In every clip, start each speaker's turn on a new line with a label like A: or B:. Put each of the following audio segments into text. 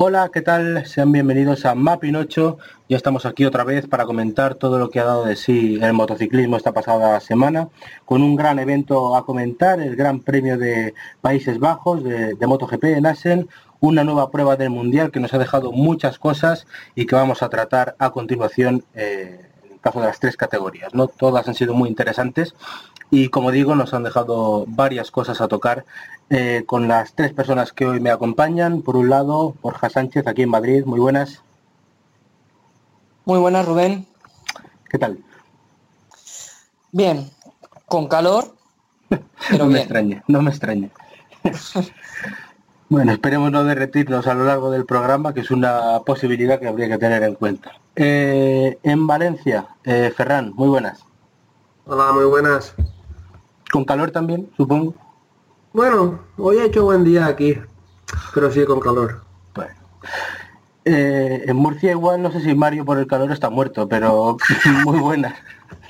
A: Hola, ¿qué tal? Sean bienvenidos a Mapping 8. Ya estamos aquí otra vez para comentar todo lo que ha dado de sí el motociclismo esta pasada semana, con un gran evento a comentar, el Gran Premio de Países Bajos de, MotoGP en Assen, una nueva prueba del Mundial que nos ha dejado muchas cosas y que vamos a tratar a continuación eh, en el caso de las tres categorías. ¿no? Todas han sido muy interesantes y como digo nos han dejado varias cosas a tocar eh, con las tres personas que hoy me acompañan. Por un lado, Borja Sánchez, aquí en Madrid. Muy buenas.
B: Muy buenas, Rubén.
A: ¿Qué tal?
B: Bien, con calor, pero
A: no me
B: bien.
A: extraña, no me extraña. bueno, esperemos no derretirnos a lo largo del programa, que es una posibilidad que habría que tener en cuenta. Eh, en Valencia, eh, Ferran, muy buenas.
C: Hola, muy buenas.
A: Con calor también, supongo.
C: Bueno, hoy ha hecho buen día aquí, pero sí con calor.
A: Bueno. Eh, en Murcia igual no sé si Mario por el calor está muerto, pero muy buena.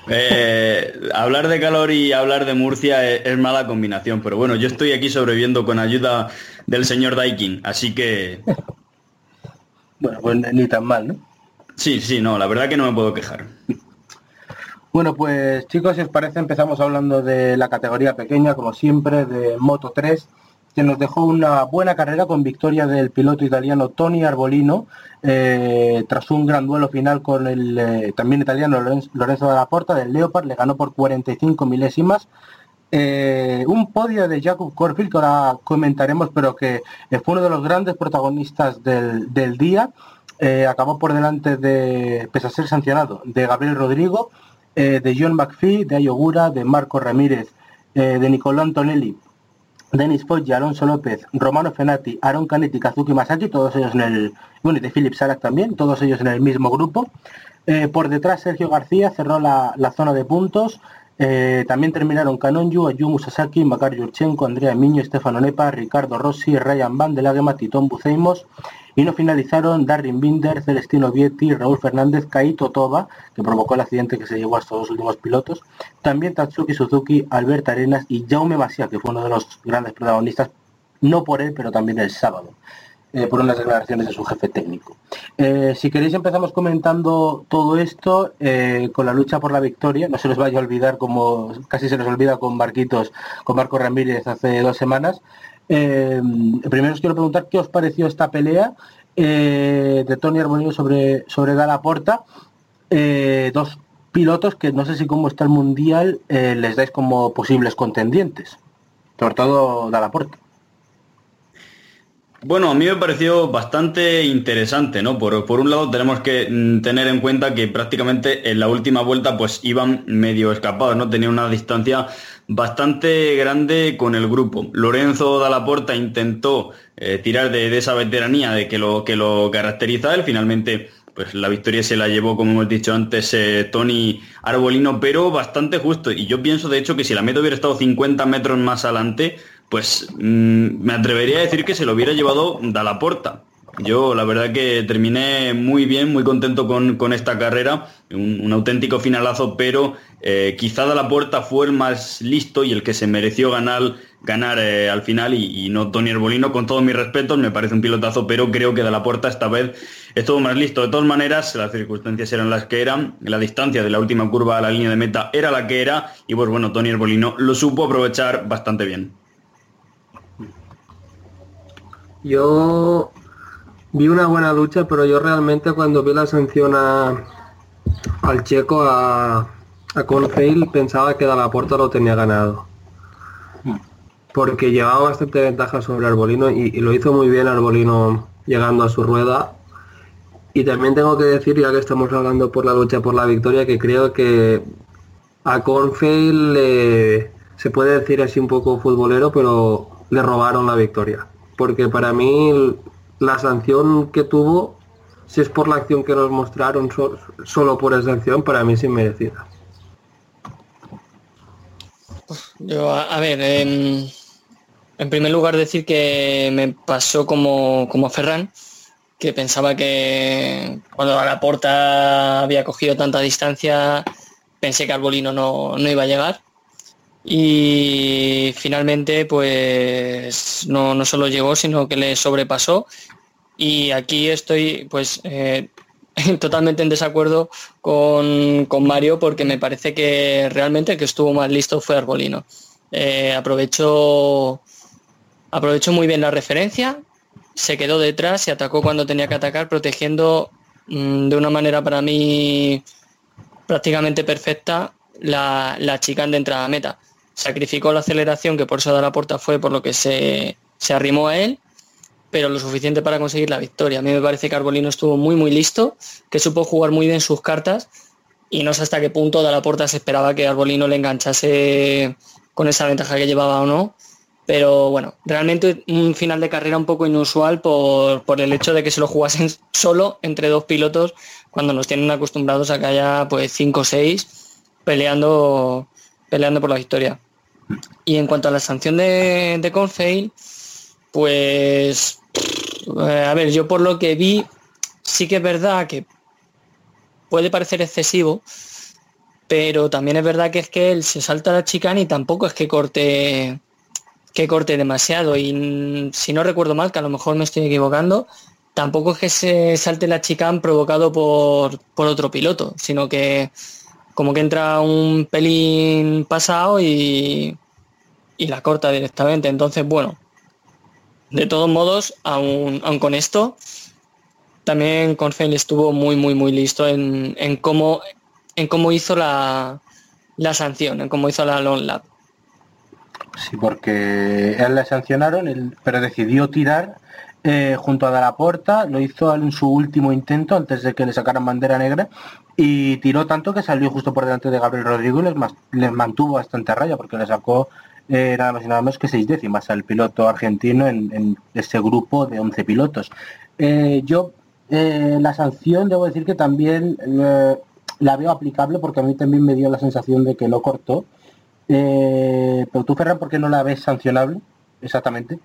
D: Eh, hablar de calor y hablar de Murcia es, es mala combinación, pero bueno, yo estoy aquí sobreviviendo con ayuda del señor Daikin, así que
A: Bueno, pues ni tan mal, ¿no?
D: sí, sí, no, la verdad que no me puedo quejar.
A: Bueno, pues chicos, si os parece, empezamos hablando de la categoría pequeña, como siempre, de Moto 3, que nos dejó una buena carrera con victoria del piloto italiano Tony Arbolino, eh, tras un gran duelo final con el eh, también italiano Lorenzo, Lorenzo Dalla Porta del Leopard, le ganó por 45 milésimas. Eh, un podio de Jacob Corfield que ahora comentaremos, pero que fue uno de los grandes protagonistas del, del día. Acabó por delante de, pese a ser sancionado, de Gabriel Rodrigo, de John McPhee, de Ayogura, de Marco Ramírez, de Nicolò Antonelli, Denis Foggi, Alonso López, Romano Fenati, Aaron Canetti, Kazuki Masaki, todos ellos en el, bueno, y de Philip Sarak también, todos ellos en el mismo grupo. Eh, por detrás Sergio García cerró la, la zona de puntos. Eh, también terminaron Kanonyu, Ayumu Sasaki, Makar Yurchenko, Andrea Miño, Stefano Nepa, Ricardo Rossi, Ryan Van de Lagema, Titón Buceimos y no finalizaron Darrin Binder, Celestino Vietti, Raúl Fernández, Kaito Toba, que provocó el accidente que se llevó a estos dos últimos pilotos, también Tatsuki Suzuki, Albert Arenas y Jaume Masia, que fue uno de los grandes protagonistas, no por él, pero también el sábado, eh, por unas declaraciones de su jefe técnico. Eh, si queréis empezamos comentando todo esto eh, con la lucha por la victoria, no se nos vaya a olvidar como casi se nos olvida con Marquitos, con Marco Ramírez hace dos semanas. Primero os quiero preguntar qué os pareció esta pelea de Tony Arbolino sobre, sobre Dalla Porta. Dos pilotos que no sé si como está el mundial les dais como posibles contendientes. Sobre todo Dalla Porta.
D: Bueno, a mí me pareció bastante interesante, ¿no? Por, por un lado tenemos que mm, tener en cuenta que prácticamente en la última vuelta pues iban medio escapados, ¿no? Tenía una distancia bastante grande con el grupo. Lorenzo Dallaporta intentó eh, tirar de, esa veteranía de que lo, que lo caracteriza él, finalmente pues la victoria se la llevó, como hemos dicho antes, eh, Tony Arbolino, pero bastante justo. Y yo pienso, de hecho, que si la meta hubiera estado 50 metros más adelante, pues mm, me atrevería a decir que se lo hubiera llevado Dalaporta. Yo la verdad que terminé muy bien, muy contento con, con esta carrera, un, auténtico finalazo, pero eh, quizá Dalaporta fue el más listo y el que se mereció ganar, ganar eh, al final y, no Tony Arbolino, con todos mis respetos, me parece un pilotazo, pero creo que Dalaporta esta vez estuvo más listo. De todas maneras, las circunstancias eran las que eran, la distancia de la última curva a la línea de meta era la que era y pues bueno, Tony Arbolino lo supo aprovechar bastante bien.
C: Yo vi una buena lucha, pero yo realmente cuando vi la sanción a, al checo, a, a Confail, pensaba que Dalaporta lo tenía ganado. porque llevaba bastante ventaja sobre Arbolino y, lo hizo muy bien Arbolino llegando a su rueda. Y también tengo que decir, ya que estamos hablando por la lucha por la victoria, que creo que a Cornfield le- se puede decir así un poco futbolero, pero le robaron la victoria. Porque para mí la sanción que tuvo, si es por la acción que nos mostraron, so- solo por esa acción, para mí es inmerecida.
B: Yo, a, ver, en primer lugar decir que me pasó como, como Ferran, que pensaba que cuando a la porta había cogido tanta distancia, pensé que Arbolino no, no iba a llegar. Y finalmente, pues no, no solo llegó, sino que le sobrepasó. Y aquí estoy, pues, eh, totalmente en desacuerdo con, con Mario porque me parece que realmente el que estuvo más listo fue Arbolino. Eh, aprovechó, aprovechó muy bien la referencia, se quedó detrás y atacó cuando tenía que atacar, protegiendo mm, de una manera para mí prácticamente perfecta la, la de entrada a meta. Sacrificó la aceleración, que por eso da la puerta fue por lo que se, se arrimó a él, pero lo suficiente para conseguir la victoria. A mí me parece que Arbolino estuvo muy muy listo, que supo jugar muy bien sus cartas y no sé hasta qué punto de la puerta se esperaba que Arbolino le enganchase con esa ventaja que llevaba o no. Pero bueno, realmente un final de carrera un poco inusual por, por el hecho de que se lo jugasen solo entre dos pilotos cuando nos tienen acostumbrados a que haya pues 5 o 6 peleando, peleando por la victoria. Y en cuanto a la sanción de, de Confail, pues eh, a ver, yo por lo que vi, sí que es verdad que puede parecer excesivo, pero también es verdad que es que él se salta la chicana y tampoco es que corte que corte demasiado. Y mm, si no recuerdo mal, que a lo mejor me estoy equivocando, tampoco es que se salte la chicane provocado por, por otro piloto, sino que como que entra un pelín pasado y, y la corta directamente. Entonces, bueno, de todos modos, aún, aún con esto, también Confel estuvo muy, muy, muy listo en, en cómo, en cómo hizo la, la sanción, en cómo hizo la long lap.
A: Sí, porque él le sancionaron, él- pero decidió tirar eh, junto a Dalaporta, lo hizo en su último intento antes de que le sacaran bandera negra y tiró tanto que salió justo por delante de Gabriel Rodrigo les, mantuvo bastante a raya porque le sacó eh, nada más y nada menos que seis décimas al piloto argentino en, ese grupo de 11 pilotos. Eh, yo la sanción debo decir que también la veo aplicable porque a mí también me dio la sensación de que lo cortó. Pero tú, Ferran, ¿por qué no la ves sancionable? Exactamente.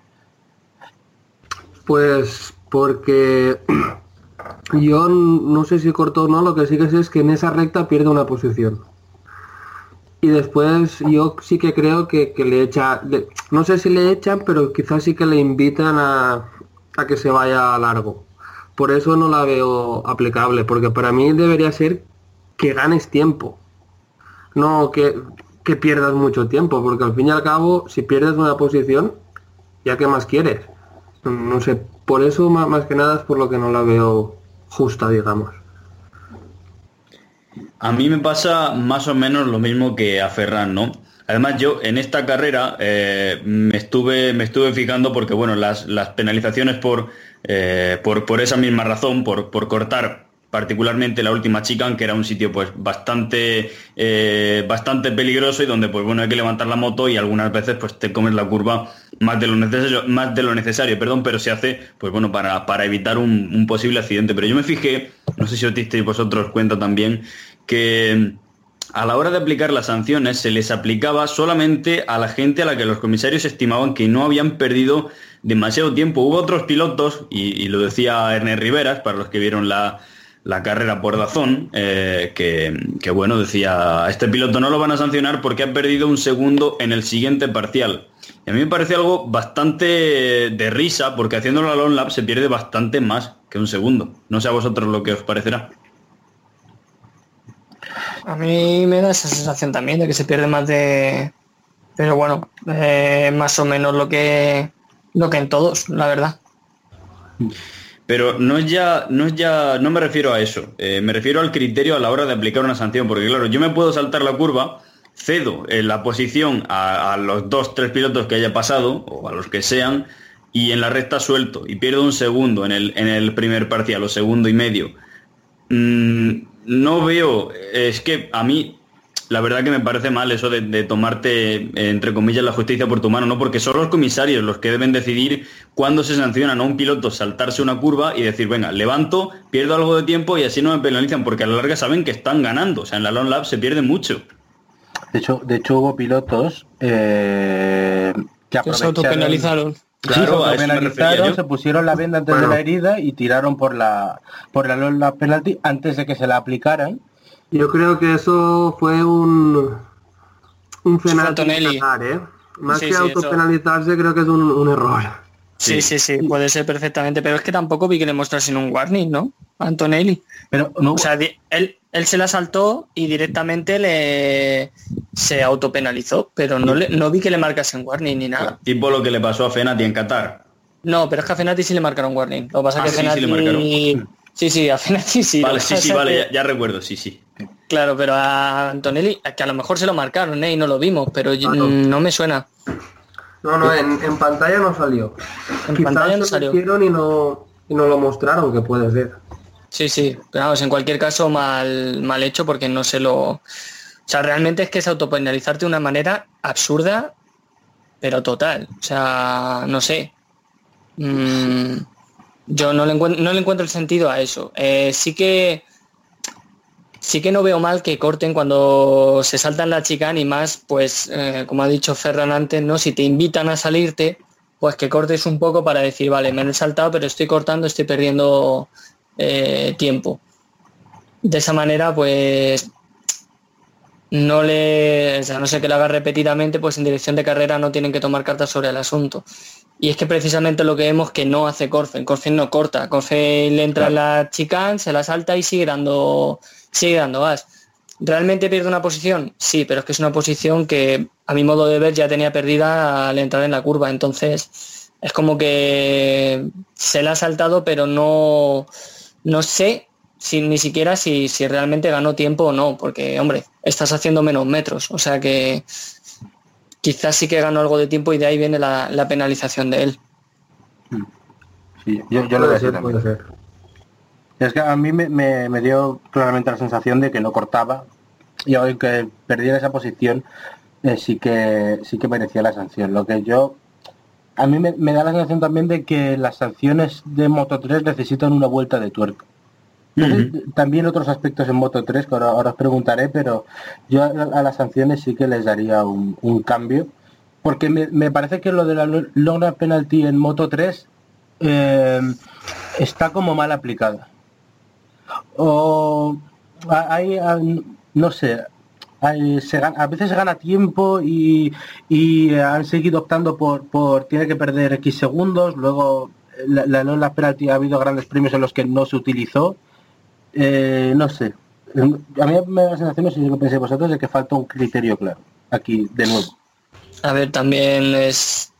C: Pues porque yo no sé si cortó o no, lo que sí que sé es que en esa recta pierde una posición. Y después yo sí que creo que, que le echa, no sé si le echan, pero quizás sí que le invitan a, a que se vaya a largo. Por eso no la veo aplicable, porque para mí debería ser que ganes tiempo, no que, que pierdas mucho tiempo, porque al fin y al cabo, si pierdes una posición, ya que más quieres. No sé, por eso más, que nada es por lo que no la veo justa, digamos.
D: A mí me pasa más o menos lo mismo que a Ferran, ¿no? Además yo en esta carrera eh, me, estuve, me estuve fijando porque bueno, las, las penalizaciones por, eh, por, por esa misma razón, por, por cortar particularmente la última chicane, que era un sitio pues bastante, eh, bastante peligroso y donde pues bueno hay que levantar la moto y algunas veces pues te comes la curva más de lo necesario, más de lo necesario, perdón, pero se hace pues bueno para, para evitar un, posible accidente. Pero yo me fijé, no sé si os disteis vosotros cuenta también, que a la hora de aplicar las sanciones se les aplicaba solamente a la gente a la que los comisarios estimaban que no habían perdido demasiado tiempo. Hubo otros pilotos, y, y lo decía Ernest Riveras, para los que vieron la, la carrera por Dazón, eh, que, que, bueno, decía, a este piloto no lo van a sancionar porque ha perdido un segundo en el siguiente parcial. Y a mí me parece algo bastante de risa, porque haciendo la long lap se pierde bastante más que un segundo. No sé a vosotros lo que os parecerá.
B: A mí me da esa sensación también de que se pierde más de... Pero bueno, eh, más o menos lo que, lo que en todos, la verdad.
D: Pero no es ya, no es ya, no me refiero a eso. Eh, me refiero al criterio a la hora de aplicar una sanción, porque claro, yo me puedo saltar la curva cedo en la posición a, a los dos, tres pilotos que haya pasado, o a los que sean, y en la recta suelto, y pierdo un segundo en el, en el primer parcial, o segundo y medio, mm, no veo, es que a mí la verdad que me parece mal eso de, de tomarte, eh, entre comillas, la justicia por tu mano, ¿no? Porque son los comisarios los que deben decidir cuándo se sancionan a un piloto saltarse una curva y decir, venga, levanto, pierdo algo de tiempo y así no me penalizan, porque a la larga saben que están ganando. O sea, en la Long Lab se pierde mucho.
A: De hecho, de hecho hubo pilotos eh, que
B: Que se
A: aprovecharon-
B: autopenalizaron.
D: Claro,
A: Sí, se penalizaron, pusieron la venda antes de la herida y tiraron por la por la, la penalti antes de que se la aplicaran.
C: Yo creo que eso fue un un ganar, ¿eh? Más
B: Sí,
C: que
B: sí, eso.
C: autopenalizarse creo que es un, un error.
B: Sí, sí, sí, puede ser perfectamente, pero es que tampoco vi que le mostrasen un warning, ¿no? A Antonelli.
A: Pero no
B: O sea, él, él se la saltó y directamente le se autopenalizó, pero no, le, no vi que le marcasen warning ni nada.
D: Tipo lo que le pasó a Fenati en Qatar.
B: No, pero es que a Fenati sí le marcaron warning. Lo que pasa
D: Ah,
B: que
D: sí, sí le
B: Fenati... Sí, sí, a Fenati sí. lo
D: vale, sí, sí, vale, ya, recuerdo, sí, sí.
B: Claro, pero a Antonelli, que a lo mejor se lo marcaron, ¿eh? Y no lo vimos, pero yo-
C: Claro.
B: no me suena.
C: No, no, en, en pantalla no salió.
B: En
C: Quizás
B: pantalla no salió.
C: metieron y no, y no lo mostraron, que puede ser.
B: Sí, sí, pero vamos, en cualquier caso mal, mal hecho porque no se lo... O sea, realmente es que es autopenalizarte de una manera absurda, pero total. O sea, no sé. Mm, yo no le, encuentro, el sentido a eso. Eh, sí que sí que no veo mal que corten cuando se saltan la chicane y más, pues, eh, como ha dicho Ferran antes, ¿no? Si te invitan a salirte, pues que cortes un poco para decir, vale, me he saltado, pero estoy cortando, estoy perdiendo eh, tiempo. De esa manera, pues no le, no sé que lo haga repetidamente, pues en dirección de carrera no tienen que tomar cartas sobre el asunto. Y es que precisamente lo que vemos que no hace Corfen, Corfen no corta, Corfen le entra en la chicane, se la salta y sigue dando, sigue dando gas. ¿Realmente pierde una posición? Sí, pero es que es una posición que a mi modo de ver ya tenía perdida al entrar en la curva. Entonces es como que se la ha saltado, pero no, no sé si, ni siquiera si, si realmente ganó tiempo o no, porque hombre, estás haciendo menos metros. O sea que quizás sí que ganó algo de tiempo y de ahí viene la, la penalización de él.
A: sí, yo, yo lo
C: ser,
A: también. Es que a mí me, me- me dio claramente la sensación de que no cortaba y aunque perdiera esa posición eh, sí que sí que merecía la sanción. Lo que yo a mí me, me da la sensación también de que las sanciones de Moto 3 necesitan una vuelta de tuerca. Sé, También otros aspectos en Moto 3 que ahora, ahora os preguntaré, pero yo a, a las sanciones sí que les daría un, un cambio. Porque me, me parece que lo de la lo- long penalty en Moto 3 eh, está como mal aplicada. O hay, no sé, hay- se gana- a veces se gana tiempo y, y han seguido optando por, por tiene que perder X segundos, luego la, la, la penalty ha habido grandes premios en los que no se utilizó. Eh, no sé. A mí me da la sensación, no sé si lo pensáis vosotros, de que falta un criterio claro. Aquí, de nuevo.
B: A ver, también es,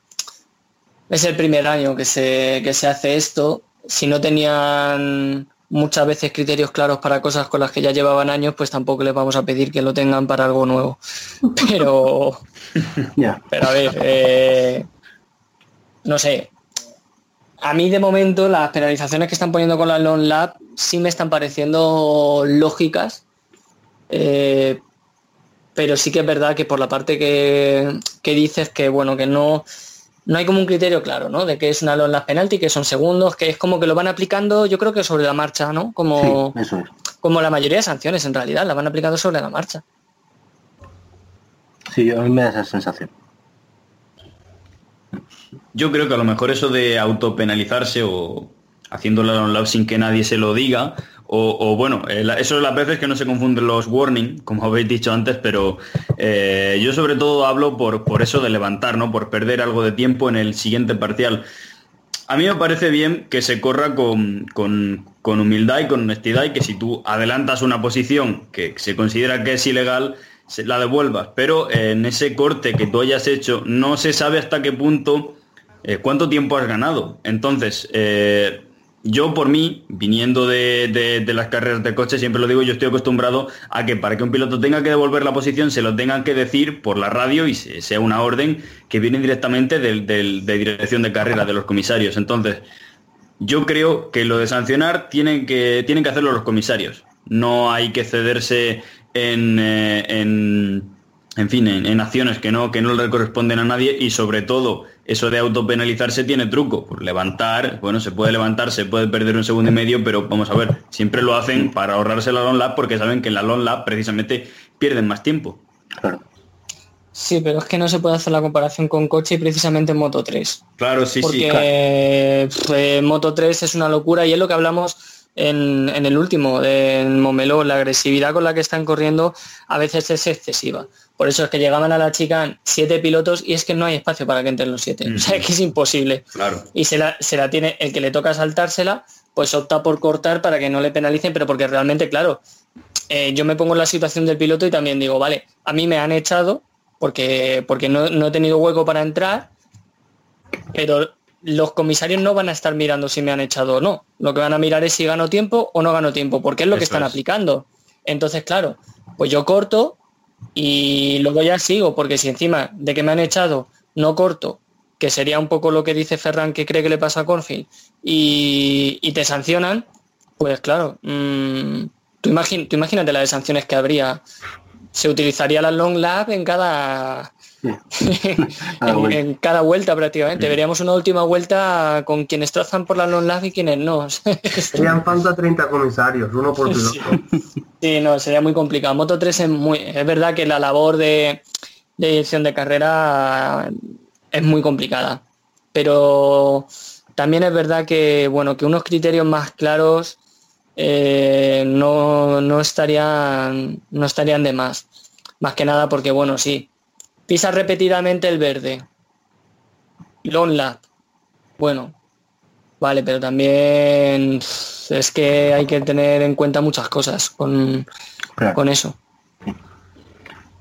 B: es el primer año que se, que se hace esto. Si no tenían muchas veces criterios claros para cosas con las que ya llevaban años, pues tampoco les vamos a pedir que lo tengan para algo nuevo. Pero, pero a ver, eh, no sé. A mí de momento las penalizaciones que están poniendo con la Long Lab sí me están pareciendo lógicas. Eh, pero sí que es verdad que por la parte que, que dices que bueno que no no hay como un criterio claro no de que es una long lap penalty que son segundos que es como que lo van aplicando yo creo que sobre la marcha no como
A: Sí, eso es.
B: como la mayoría de sanciones en realidad la van aplicando sobre la marcha
A: Sí, a mí me da esa sensación.
D: Yo creo que a lo mejor eso de autopenalizarse o haciéndolo a un lado sin que nadie se lo diga, o, bueno, eh, eso es las veces que no se confunden los warning, como habéis dicho antes, pero eh, yo sobre todo hablo por, por eso de levantar, ¿no? Por perder algo de tiempo en el siguiente parcial. A mí me parece bien que se corra con, con- con humildad y con honestidad y que si tú adelantas una posición que se considera que es ilegal, se la devuelvas. Pero eh, en ese corte que tú hayas hecho, no se sabe hasta qué punto, eh, cuánto tiempo has ganado. Entonces, eh, yo por mí, viniendo de, las carreras de coche, siempre lo digo, yo estoy acostumbrado a que para que un piloto tenga que devolver la posición se lo tengan que decir por la radio y se- sea una orden que viene directamente de dirección de carrera, de los comisarios. Entonces, yo creo que lo de sancionar tienen que, tienen que hacerlo los comisarios. No hay que cederse en, eh, en, en fin, en, en acciones que no, que no le corresponden a nadie y sobre todo eso de autopenalizarse tiene truco. Por levantar, bueno, se puede levantar, se puede perder un segundo y medio, pero vamos a ver, siempre lo hacen para ahorrarse la long lap porque saben que en la long lap precisamente pierden más tiempo.
A: Claro.
B: Sí, pero es que no se puede hacer la comparación con coche y precisamente en Moto 3.
D: Claro, sí,
B: porque
D: sí. claro.
B: pf, eh, Moto 3 es una locura y es lo que hablamos en, en el último, en Momelo, la agresividad con la que están corriendo a veces es excesiva. Por eso es que llegaban a la chica siete pilotos y es que no hay espacio para que entren los siete. O sea, es que es imposible.
D: Claro.
B: Y se la, se la tiene, el que le toca saltársela, pues opta por cortar para que no le penalicen, pero porque realmente, claro, eh, yo me pongo en la situación del piloto y también digo, vale, a mí me han echado porque, porque no, no he tenido hueco para entrar, pero los comisarios no van a estar mirando si me han echado o no. Lo que van a mirar es si gano tiempo o no gano tiempo, porque es lo que están
D: es.
B: aplicando. Entonces, claro, pues yo corto y luego ya sigo, porque si encima de que me han echado no corto, que sería un poco lo que dice Ferran que cree que le pasa a Corfield, y, y te sancionan, pues claro, mm, tú, imagín- tú imagínate las de sanciones que habría. Se utilizaría la long lap en cada
A: Cada
B: en, cada vuelta prácticamente. Veríamos una última vuelta con quienes trazan por la long lap y quienes no.
C: Serían falta 30 comisarios, uno por piloto.
B: Sí. Sí, no, sería muy complicado. Moto 3 es muy. Es verdad que la labor de, de dirección de carrera es muy complicada. Pero también es verdad que, bueno, que unos criterios más claros eh, no, no estarían. no estarían de más. Más que nada porque, bueno, sí. Pisa repetidamente el verde. Long lap. Bueno. Vale, pero también es que hay que tener en cuenta muchas cosas con,
A: Claro.
B: con eso.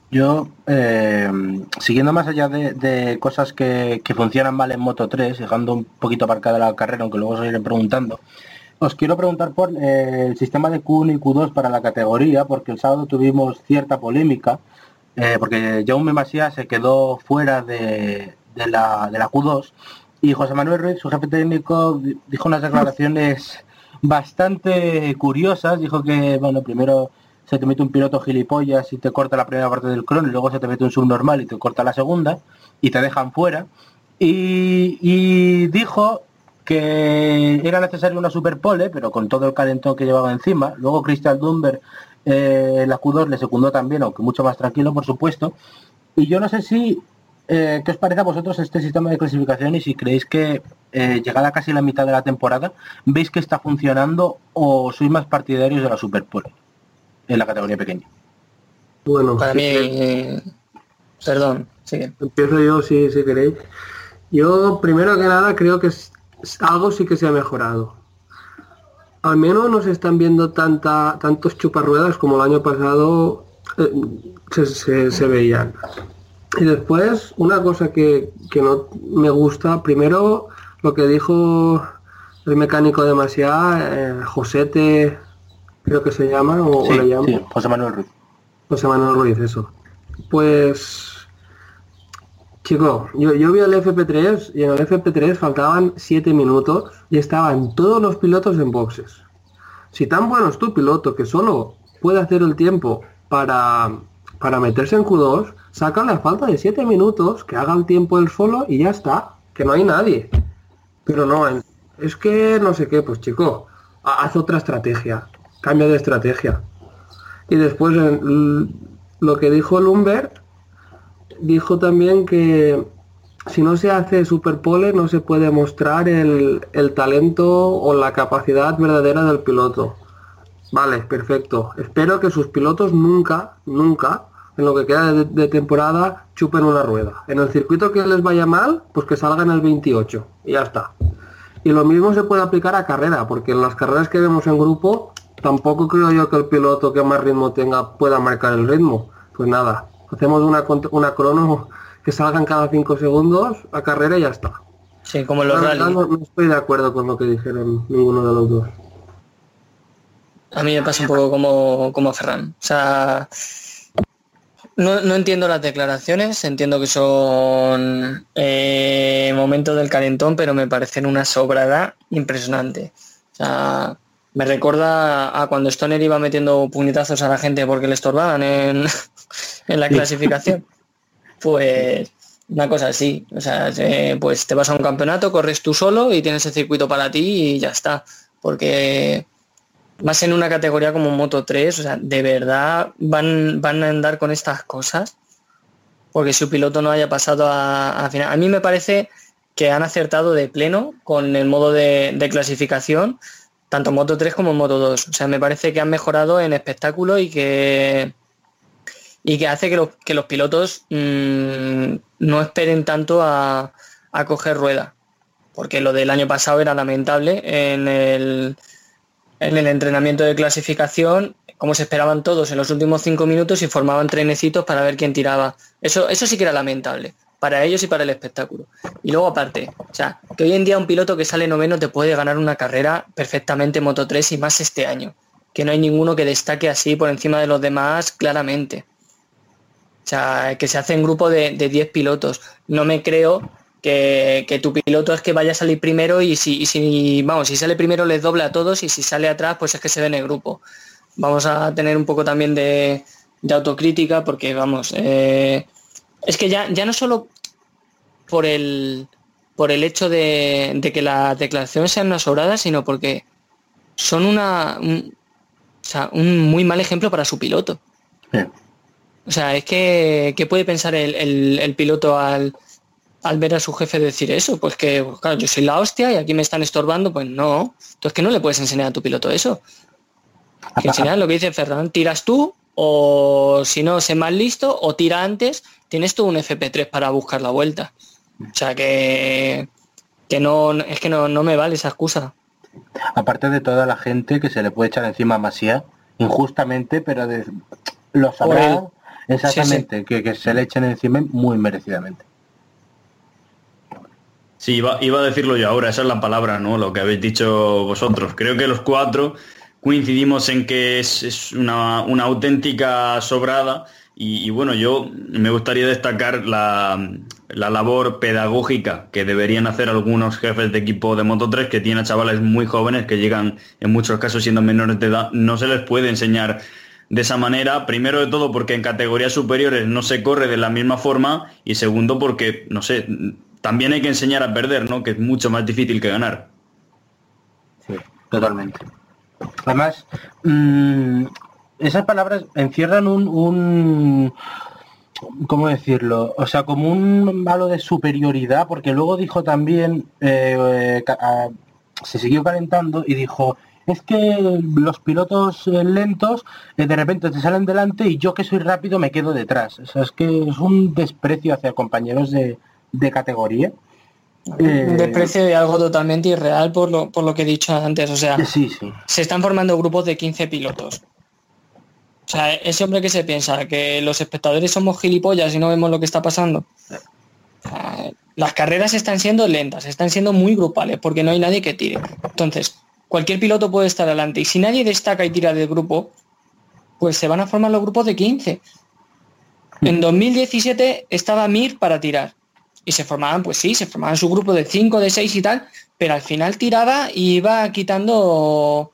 A: Yo, eh, siguiendo más allá de, de cosas que, que funcionan mal en Moto 3, dejando un poquito aparcada la carrera, aunque luego os iré preguntando, os quiero preguntar por eh, el sistema de Q1 y Q2 para la categoría, porque el sábado tuvimos cierta polémica, eh, porque Jaume Masía se quedó fuera de, de la, de la Q2 y José Manuel Ruiz, su jefe técnico, di- dijo unas declaraciones bastante curiosas. Dijo que, bueno, primero se te mete un piloto gilipollas y te corta la primera parte del crono y luego se te mete un subnormal y te corta la segunda y te dejan fuera. Y, dijo que era necesario una superpole, pero con todo el calentón que llevaba encima. Luego Christian Dumber, eh, la Q2 le secundó también, aunque mucho más tranquilo, por supuesto. Y yo no sé si, eh, ¿qué os parece a vosotros este sistema de clasificación y si creéis que eh, llegada casi la mitad de la temporada, veis que está funcionando o sois más partidarios de la Superpole en la categoría pequeña?
C: Bueno,
B: Para
C: sí,
B: mí, perdón, sigue.
C: empiezo yo si, si queréis. Yo, primero que nada, creo que es- es algo sí que se ha mejorado. Al menos no se están viendo tanta, tantos chuparruedas como el año pasado eh, se, se- se veían. Y después, una cosa que, que no me gusta, primero lo que dijo el mecánico de Masia, eh, Josete, creo que se llama, o, le llama.
A: sí, José Manuel Ruiz.
C: José Manuel Ruiz, eso. Pues, chico, yo, vi el FP3 y en el FP3 faltaban 7 minutos y estaban todos los pilotos en boxes. Si tan bueno es tu piloto que solo puede hacer el tiempo para, para meterse en Q2, saca la falta de 7 minutos, que haga el tiempo él solo y ya está, que no hay nadie. Pero no, es que no sé qué, pues chico, ha- haz otra estrategia, cambia de estrategia. Y después lo que dijo Lumbert, dijo también que si no se hace superpole no se puede mostrar el, el talento o la capacidad verdadera del piloto. Vale, perfecto. Espero que sus pilotos nunca, nunca, en lo que queda de, temporada, chupen una rueda. En el circuito que les vaya mal, pues que salgan el 28. Y ya está. Y lo mismo se puede aplicar a carrera, porque en las carreras que vemos en grupo, tampoco creo yo que el piloto que más ritmo tenga pueda marcar el ritmo. Pues nada, hacemos una, una crono que salgan cada 5 segundos a carrera y ya está.
B: Sí, como los rally.
C: no, no estoy de acuerdo con lo que dijeron ninguno de los dos.
B: A mí me pasa un poco como, como a Ferran. O sea, no, no entiendo las declaraciones, entiendo que son eh, momentos del calentón, pero me parecen una sobrada impresionante. O sea, me recuerda a cuando Stoner iba metiendo puñetazos a la gente porque le estorbaban en, en la clasificación. Pues una cosa así. O sea, eh, pues te vas a un campeonato, corres tú solo y tienes el circuito para ti y ya está. Porque más en una categoría como Moto 3, o sea, de verdad van, van a andar con estas cosas. Porque su piloto no haya pasado a, a final. A mí me parece que han acertado de pleno con el modo de, de clasificación, tanto en Moto 3 como en Moto 2. O sea, me parece que han mejorado en espectáculo y que y que hace que los, que los pilotos mmm, no esperen tanto a, a, coger rueda. Porque lo del año pasado era lamentable en el, en el entrenamiento de clasificación, como se esperaban todos en los últimos cinco minutos y formaban trenecitos para ver quién tiraba. Eso, eso sí que era lamentable, para ellos y para el espectáculo. Y luego aparte, o sea, que hoy en día un piloto que sale noveno te puede ganar una carrera perfectamente en Moto 3 y más este año. Que no hay ninguno que destaque así por encima de los demás claramente. O sea, que se hace en grupo de, de 10 pilotos. No me creo que, que, tu piloto es que vaya a salir primero y si, y si, vamos, si sale primero les doble a todos y si sale atrás, pues es que se ve en el grupo. Vamos a tener un poco también de, de autocrítica porque, vamos, eh, es que ya, ya no solo por el, por el hecho de, de que las declaraciones sean unas sobradas, sino porque son una, un, o sea, un muy mal ejemplo para su piloto. O sea, es que, ¿qué puede pensar el, el, el piloto al, al, ver a su jefe decir eso? Pues que, pues claro, yo soy la hostia y aquí me están estorbando, pues no. Entonces que no le puedes enseñar a tu piloto eso. Que enseñar lo que dice Ferran, tiras tú, o si no, sé más listo, o tira antes, tienes tú un FP3 para buscar la vuelta. O sea que, que no, es que no, no me vale esa excusa.
A: Aparte de toda la gente que se le puede echar encima a Masía, injustamente, pero de, lo sabrá exactamente, sí, sí. Que, que, se le echen encima muy merecidamente.
D: Sí, iba, iba, a decirlo yo ahora, esa es la palabra, ¿no? Lo que habéis dicho vosotros. Creo que los cuatro coincidimos en que es, es una, una, auténtica sobrada y, y, bueno, yo me gustaría destacar la, la, labor pedagógica que deberían hacer algunos jefes de equipo de Moto 3 que tienen a chavales muy jóvenes que llegan en muchos casos siendo menores de edad. No se les puede enseñar de esa manera, primero de todo porque en categorías superiores no se corre de la misma forma y segundo porque, no sé, también hay que enseñar a perder, ¿no? Que es mucho más difícil que ganar.
A: Sí, totalmente. Además, mmm, esas palabras encierran un, un, ¿cómo decirlo? O sea, como un malo de superioridad, porque luego dijo también, eh, eh, se siguió calentando y dijo, es que los pilotos lentos eh, de repente te salen delante y yo que soy rápido me quedo detrás. O sea, es que es un desprecio hacia compañeros de, de categoría.
B: Eh, un desprecio de algo totalmente irreal por lo, por lo que he dicho antes. O sea,
A: sí, sí.
B: se están formando grupos de 15 pilotos. O sea, ese hombre que se piensa que los espectadores somos gilipollas y no vemos lo que está pasando. Las carreras están siendo lentas, están siendo muy grupales porque no hay nadie que tire. Entonces, cualquier piloto puede estar adelante. Y si nadie destaca y tira del grupo, pues se van a formar los grupos de 15. En 2017 estaba Mir para tirar. Y se formaban, pues sí, se formaban su grupo de 5, de 6 y tal, pero al final tiraba y iba quitando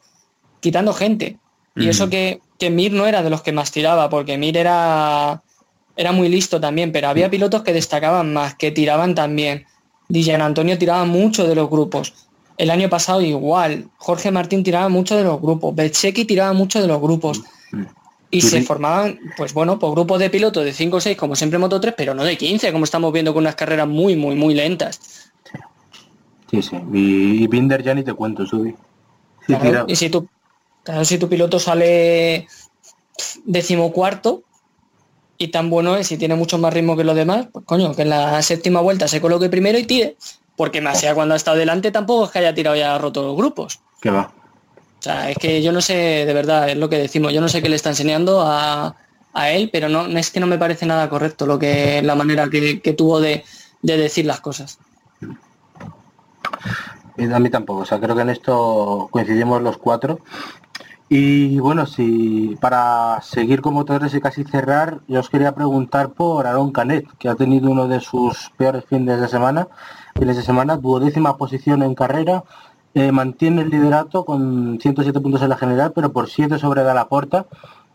B: quitando gente. Y mm. eso que, que, Mir no era de los que más tiraba, porque Mir era, era muy listo también, pero había pilotos que destacaban más, que tiraban también. DJ Antonio tiraba mucho de los grupos. El año pasado igual. Jorge Martín tiraba mucho de los grupos. Belcheki tiraba mucho de los grupos. Y se formaban, pues bueno, por grupos de pilotos de 5 o 6, como siempre Moto 3, pero no de 15, como estamos viendo con unas carreras muy, muy, muy lentas.
A: Sí, sí. Y, y Binder ya ni te cuento, Subi.
B: Sí, claro, y si tu, claro, si tu piloto sale decimocuarto y tan bueno es y tiene mucho más ritmo que los demás, pues coño, que en la séptima vuelta se coloque primero y tire. Porque más sea cuando ha estado delante tampoco es que haya tirado ya roto los grupos.
A: Que va.
B: O sea, es que yo no sé, de verdad, es lo que decimos, yo no sé qué le está enseñando a, a él, pero no, es que no me parece nada correcto lo que la manera que, que tuvo de, de, decir las cosas.
A: y a mí tampoco. O sea, creo que en esto coincidimos los cuatro. Y bueno, si para seguir con motores y casi cerrar, yo os quería preguntar por Aaron Canet, que ha tenido uno de sus peores fines de semana, fines de semana, duodécima posición en carrera, eh, mantiene el liderato con 107 puntos en la general, pero por 7 sobre Dalaporta.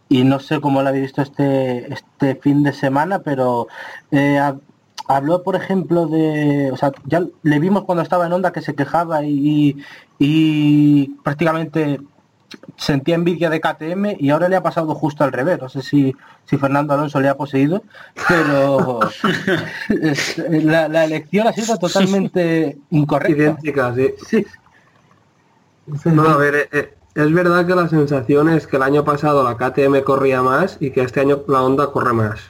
A: Y no sé cómo lo habéis visto este, este fin de semana, pero eh, ha- habló, por ejemplo, de... O sea, ya le vimos cuando estaba en Onda que se quejaba y, y prácticamente sentía envidia de KTM y ahora le ha pasado justo al revés. No sé si, si Fernando Alonso le ha poseído, pero la, la elección ha sido totalmente incorrecta.
C: Idéntica, sí.
A: Sí.
C: No, a ver, eh, eh, es verdad que la sensación es que el año pasado la KTM corría más y que este año la Honda corre más.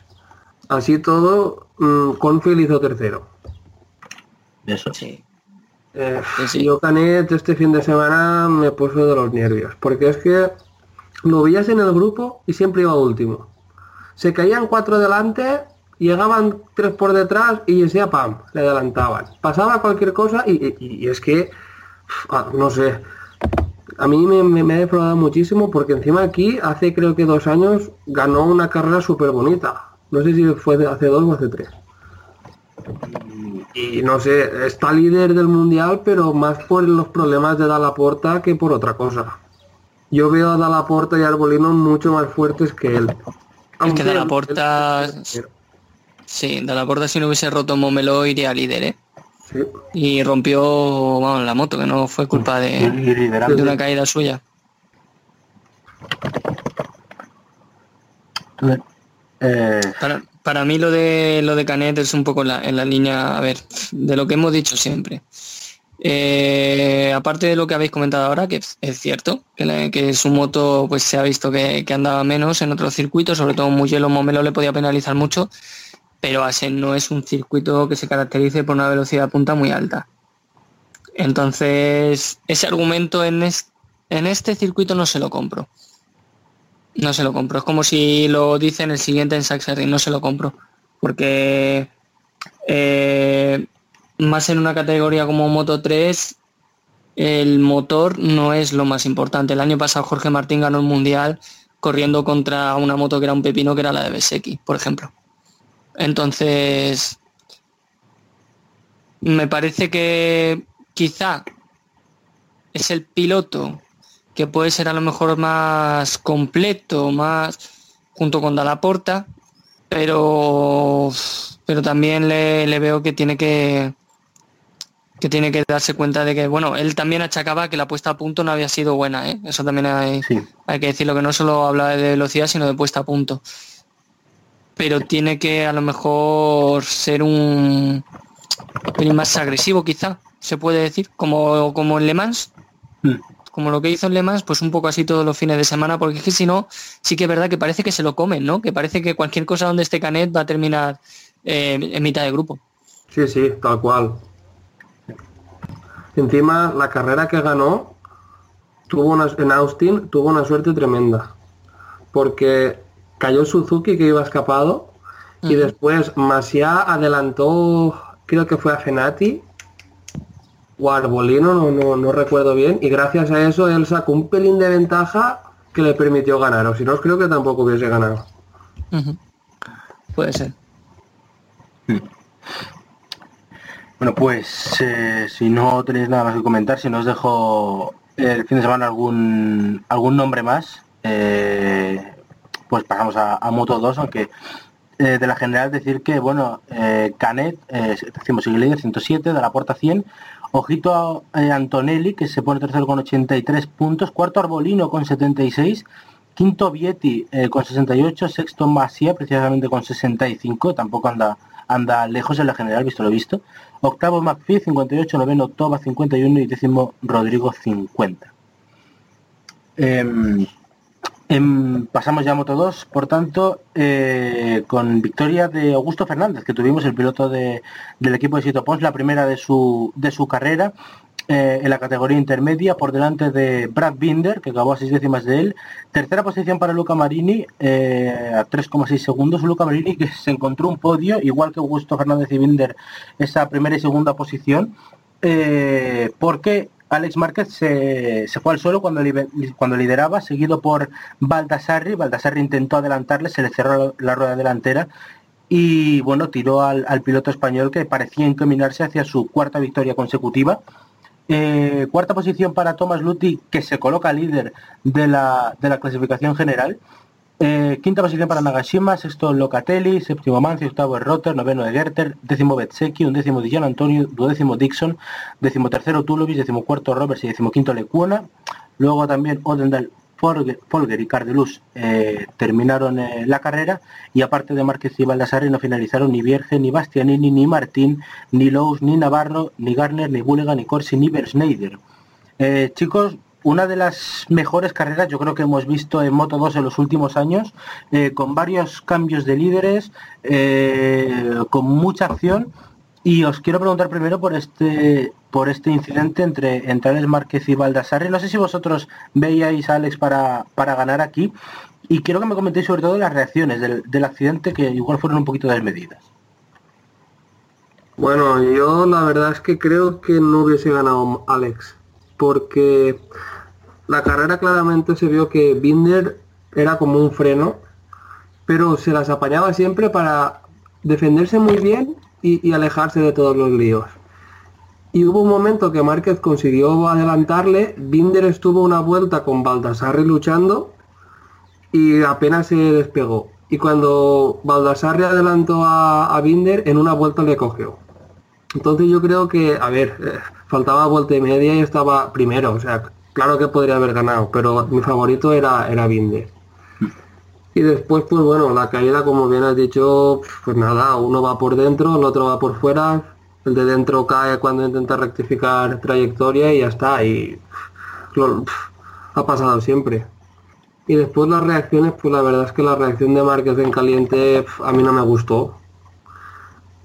C: Así todo, mm, Confield hizo tercero.
A: Eso.
B: Sí.
C: Eh,
B: Sí.
C: Yo Canet este fin de semana me puso de los nervios, porque es que lo veías en el grupo y siempre iba último. Se caían cuatro delante, llegaban tres por detrás y decía pam, le adelantaban. Pasaba cualquier cosa y, y- y es que, ah, no sé, a mí me, me- me ha defraudado muchísimo porque encima aquí hace creo que dos años ganó una carrera súper bonita. No sé si fue de- hace dos o hace tres. Y no sé, está líder del mundial, pero más por los problemas de Dalaporta que por otra cosa. Yo veo a Dalaporta y a Arbolino mucho más fuertes que él. Aunque
B: Dalla Porta-
C: él-
B: Sí, de la puerta si no hubiese roto Momelo iría líder, ¿eh?
C: Sí.
B: Y rompió la moto, que no fue culpa de, de una caída suya.
A: Eh,
B: Para, mí lo de lo de Canet es un poco en la, línea, a ver, de lo que hemos dicho siempre. Eh, aparte de lo que habéis comentado ahora, que es, cierto, que, su moto pues se ha visto que, que andaba menos en otros circuitos, sobre todo Mugello Momelo le podía penalizar mucho, pero Asen no es un circuito que se caracterice por una velocidad punta muy alta. Entonces, ese argumento en, es- en este circuito no se lo compro. No se lo compro. Es como si lo dice en el siguiente en Saxerry, no se lo compro. Porque eh, más en una categoría como Moto 3, el motor no es lo más importante. El año pasado Jorge Martín ganó el Mundial corriendo contra una moto que era un pepino, que era la de Besecchi, por ejemplo. Entonces, me parece que quizá es el piloto que puede ser a lo mejor más completo, más junto con Dalaporta, pero pero también le, le veo que tiene que que tiene que darse cuenta de que bueno él también achacaba que la puesta a punto no había sido buena ¿eh? eso también hay,
A: sí.
B: hay que decirlo que no solo habla de velocidad sino de puesta a punto pero tiene que a lo mejor ser un pelín más agresivo quizá se puede decir como como en Le Mans
A: Mm.
B: Como lo que hizo en Le Mans, pues un poco así todos los fines de semana, porque es que si no, sí que es verdad que parece que se lo comen, ¿no? Que parece que cualquier cosa donde esté Canet va a terminar eh, en mitad de grupo.
C: Sí, sí, tal cual. Encima, la carrera que ganó tuvo una, en Austin tuvo una suerte tremenda. Porque cayó Suzuki que iba escapado y después Masia adelantó, creo que fue a Fenati o Arbolino, no, no, no recuerdo bien, y gracias a eso él sacó un pelín de ventaja que le permitió ganar, o si no creo que tampoco hubiese ganado.
B: Puede ser.
A: Bueno, pues eh, si no tenéis nada más que comentar, si no os dejo el fin de semana algún algún nombre más, eh, pues pasamos a, a Moto 2, aunque eh, de la general decir que, bueno, eh, Canet, eh, decimos sigue líder 107, de la puerta 100, ojito eh, Antonelli, que se pone tercero con 83 puntos, cuarto Arbolino con 76, quinto Vietti eh, con 68, sexto Masia precisamente con 65, tampoco anda lejos en la general, visto lo visto. Octavo McPhee 58, noveno Toba 51 y décimo Rodrigo 50. Em, em, pasamos ya a Moto 2, por tanto, eh, con victoria de Augusto Fernández, que tuvimos el piloto de- del equipo de Sito Pons, la primera de su, de su carrera eh, en la categoría intermedia, por delante de Brad Binder, que acabó a seis décimas de él. Tercera posición para Luca Marini, eh, a 3,6 segundos. Luca Marini que se encontró un podio, igual que Augusto Fernández y Binder, esa primera y segunda posición. eh, porque Alex Márquez se, fue al suelo cuando, lideraba, seguido por Baldassarri. Baldassarri intentó adelantarle, se le cerró la rueda delantera y bueno, tiró al, piloto español que parecía encaminarse hacia su cuarta victoria consecutiva. Eh, cuarta posición para Thomas Lutti, que se coloca líder de la clasificación general. Eh, quinta posición para Nagashima, sexto Locatelli, séptimo Mancio, octavo Rotter, noveno de Gerter, décimo Betseki, undécimo de Gian Antonio, duodécimo Dixon, décimo tercero Tulovic, décimo cuarto Roberts y décimo quinto Lecuona. Luego también Odendal Folger, y Cardelus eh, terminaron eh, la carrera y aparte de Márquez y Baldassarre no finalizaron ni Vierge, ni Bastianini, ni Martín, ni Lowe's, ni Navarro, ni Garner, ni Bullega, ni Corsi, ni Bersneider. Chicos, una de las mejores carreras yo creo que hemos visto en Moto 2 en los últimos años, con varios cambios de líderes, con mucha acción. Y os quiero preguntar primero por este por este incidente entre, entre Márquez y Baldassarre. No sé si vosotros veíais a Alex para, para ganar aquí. Y quiero que me comentéis sobre todo las reacciones del, del accidente que igual fueron un poquito desmedidas.
C: Bueno, yo la verdad es que creo que no hubiese ganado Alex, porque la carrera claramente se vio que Binder era como un freno, pero se las apañaba siempre para defenderse muy bien y, alejarse de todos los líos. Y hubo un momento que Márquez consiguió adelantarle, Binder estuvo una vuelta con Baldassarre luchando y apenas se despegó. Y cuando Baldassarre adelantó a, a Binder, en una vuelta le cogió. Entonces yo creo que, a ver, eh, faltaba vuelta y media y estaba primero, o sea, claro que podría haber ganado, pero mi favorito era, era Binder. Y después, pues bueno, la caída, como bien has dicho, pues nada, uno va por dentro, el otro va por fuera, el de dentro cae cuando intenta rectificar trayectoria y ya está. Y ha pasado siempre. Y después las reacciones, pues la verdad es que la reacción de Márquez en caliente a mí no me gustó.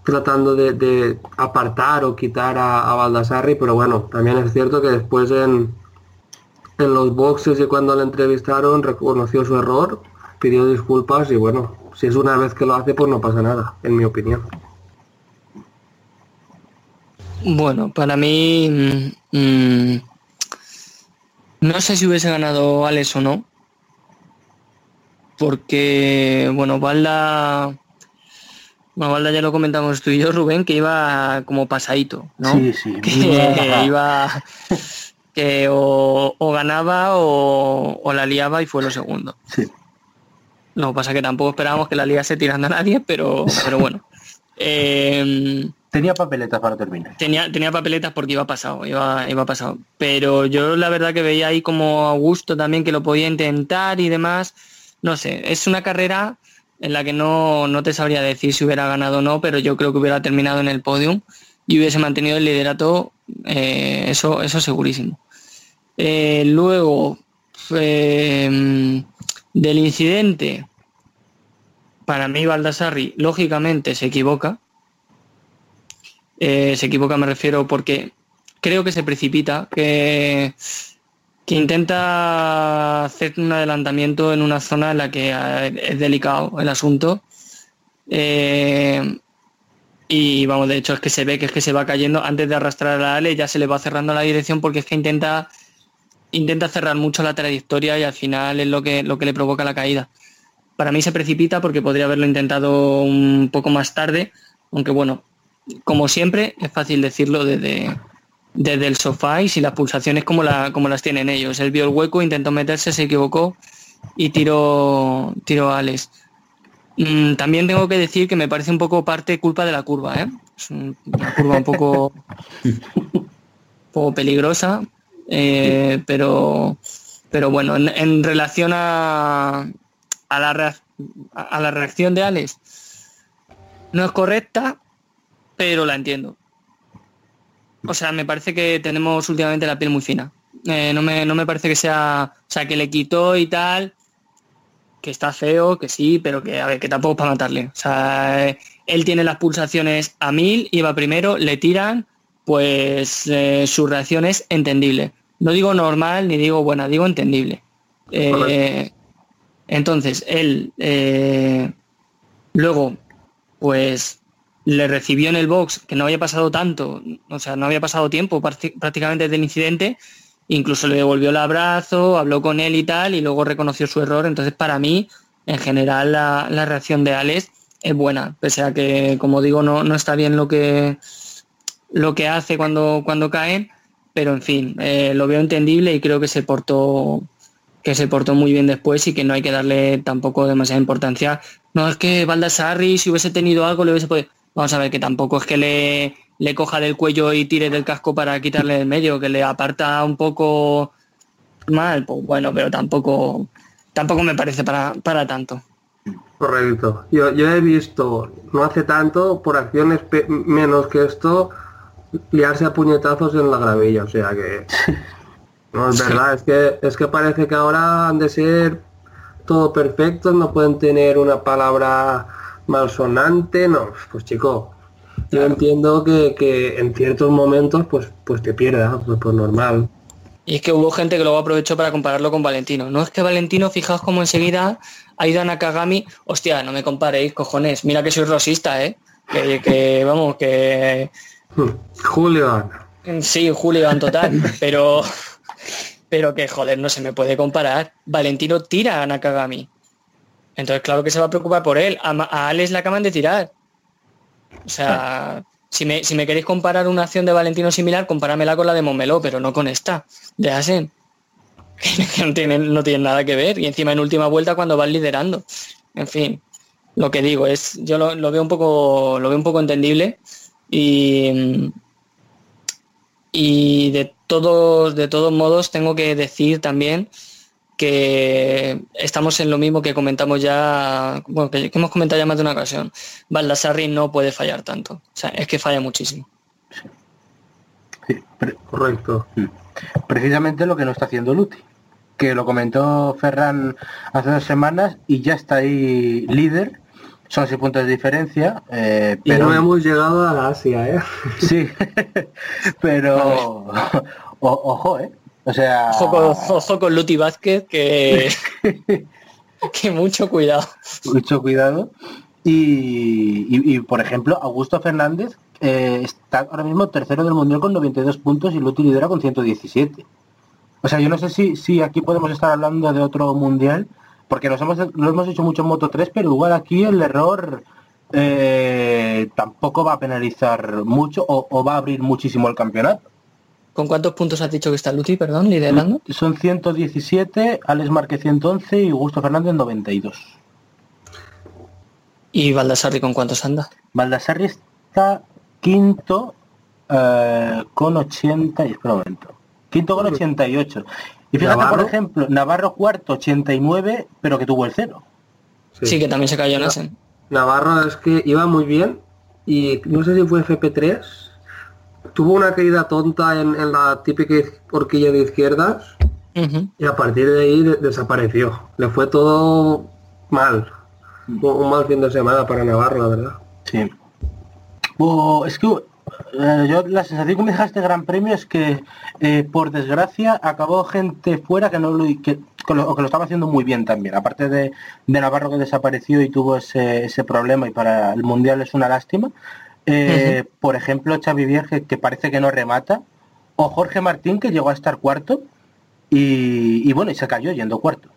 C: Tratando de, de apartar o quitar a, a, Baldassarri, pero bueno, también es cierto que después en, en los boxes y cuando le entrevistaron reconoció su error, pidió disculpas y bueno, si es una vez que lo hace, pues no pasa nada, en mi opinión.
B: Bueno, para mí mmm, no sé si hubiese ganado Alex o no. Porque, bueno, Valda. Bueno, Valda ya lo comentamos tú y yo, Rubén, que iba como pasadito, ¿no?
A: Sí, sí.
B: Que iba. que o, o ganaba o, o, la liaba y fue lo segundo.
A: Sí.
B: Lo que pasa que tampoco esperábamos que la liase tirando a nadie, pero, pero bueno. Eh,
A: Tenía papeletas para terminar.
B: Tenía, tenía papeletas porque iba pasado, iba, iba pasado. Pero yo la verdad que veía ahí como Augusto también que lo podía intentar y demás. No sé, es una carrera en la que no, no te sabría decir si hubiera ganado o no, pero yo creo que hubiera terminado en el podium y hubiese mantenido el liderato, eh, eso, eso segurísimo. Eh, luego, eh, del incidente, para mí Baldassarri, lógicamente, se equivoca eh, se equivoca me refiero porque creo que se precipita, que, que, intenta hacer un adelantamiento en una zona en la que es delicado el asunto. Eh, y vamos, de hecho es que se ve que es que se va cayendo antes de arrastrar a la Ale, ya se le va cerrando la dirección porque es que intenta intenta cerrar mucho la trayectoria y al final es lo que, lo que le provoca la caída. Para mí se precipita porque podría haberlo intentado un poco más tarde, aunque bueno, como siempre, es fácil decirlo desde, desde el sofá y si las pulsaciones como, la, como las tienen ellos. Él vio el hueco, intentó meterse, se equivocó y tiró, tiró a Alex. Mm, también tengo que decir que me parece un poco parte culpa de la curva. ¿eh? Es una curva un poco, un poco peligrosa, eh, pero, pero bueno, en, relación a, a, la a la reacción de Alex, no es correcta, pero la entiendo. O sea, me parece que tenemos últimamente la piel muy fina. Eh, no, me, no me parece que sea, o sea, que le quitó y tal, que está feo, que sí, pero que a ver, que tampoco para matarle. O sea, él tiene las pulsaciones a mil, iba primero, le tiran, pues eh, su reacción es entendible. No digo normal ni digo buena, digo entendible. Eh, entonces, él luego, pues le recibió en el box, que no había pasado tanto, o sea, no había pasado tiempo prácti- prácticamente desde el incidente, incluso le devolvió el abrazo, habló con él y tal, y luego reconoció su error. Entonces, para mí, en general, la, la reacción de Alex es buena, pese a que, como digo, no, no está bien lo que, lo que hace cuando, cuando caen, pero en fin, eh, lo veo entendible y creo que se portó que se portó muy bien después y que no hay que darle tampoco demasiada importancia. No es que Baldassarri si hubiese tenido algo le hubiese podido. Vamos a ver que tampoco es que le, le coja del cuello y tire del casco para quitarle del medio, que le aparta un poco mal, pues bueno, pero tampoco tampoco me parece para, para tanto.
C: Correcto. Yo, yo he visto, no hace tanto, por acciones menos que esto, liarse a puñetazos en la gravilla. O sea que... No, es verdad, es que, es que parece que ahora han de ser todo perfectos, no pueden tener una palabra malsonante. No, pues chico, yo entiendo que, que en ciertos momentos pues, pues te pierda, pues, pues normal.
B: Y es que hubo gente que luego aprovechó para compararlo con Valentino. No es que Valentino, fijaos como enseguida ha ido a Nakagami, hostia, no me comparéis, cojones, mira que soy rosista, ¿eh? Que, que, vamos, que
C: Julio,
B: sí, Julio en total, pero pero que joder, no se me puede comparar. Valentino tira a Nakagami. Entonces, claro que se va a preocupar por él. A, Alex la acaban de tirar. O sea, si me, si me queréis comparar una acción de Valentino similar, comparámela con la de Momeló, pero no con esta, de Asen. Que no tienen, no tienen nada que ver. Y encima en última vuelta cuando van liderando. En fin, lo que digo es, yo lo, lo veo un poco, lo veo un poco entendible. Y, y de todos, de todos modos tengo que decir también que estamos en lo mismo que comentamos ya, bueno, que, que hemos comentado ya más de una ocasión. Baldassarri no puede fallar tanto. O sea, es que falla muchísimo.
A: Sí, pre-
C: correcto.
A: precisamente lo que no está haciendo Luti, que lo comentó Ferran hace dos semanas y ya está ahí líder. Son seis puntos de diferencia, eh,
C: Y
A: pero
C: no hemos llegado a la Asia, ¿eh?
A: sí, pero o- ojo, eh. O sea,
B: Ojo con, ojo con Luti Vázquez, que, que mucho cuidado.
A: mucho cuidado. Y, y- y, por ejemplo, Augusto Fernández eh, está ahora mismo tercero del mundial con 92 puntos y Luti lidera con 117. O sea, yo no sé si, si aquí podemos estar hablando de otro mundial, porque nos hemos, lo hemos hecho mucho en Moto 3, pero igual aquí el error eh, tampoco va a penalizar mucho o, o va a abrir muchísimo el campeonato.
B: ¿Con cuántos puntos has dicho que está Luti, perdón, liderando?
A: Son 117, Alex Márquez 111 y Augusto Fernández 92.
B: ¿Y Baldassarri con cuántos anda?
A: Baldassarri está quinto eh, con 80 y espera un momento. Quinto con 88. Y fíjate, por ejemplo, Navarro cuarto 89, pero que tuvo el cero.
B: Sí, que también se cayó en Asen.
C: Navarro es que iba muy bien y no sé si fue FP3. Tuvo una caída tonta en, en la típica horquilla de izquierdas y a partir de ahí de- desapareció. Le fue todo mal. Un, un mal fin de semana para Navarro, la verdad.
A: Sí. Oh, es que eh, yo la sensación que me deja este gran premio es que eh, por desgracia acabó gente fuera que no lo que, que lo, que lo estaba haciendo muy bien también. Aparte de, de Navarro que desapareció y tuvo ese, ese problema y para el mundial es una lástima. Eh, Por ejemplo, Xavi Vierge que parece que no remata. O Jorge Martín que llegó a estar cuarto y, y bueno, y se cayó yendo cuarto.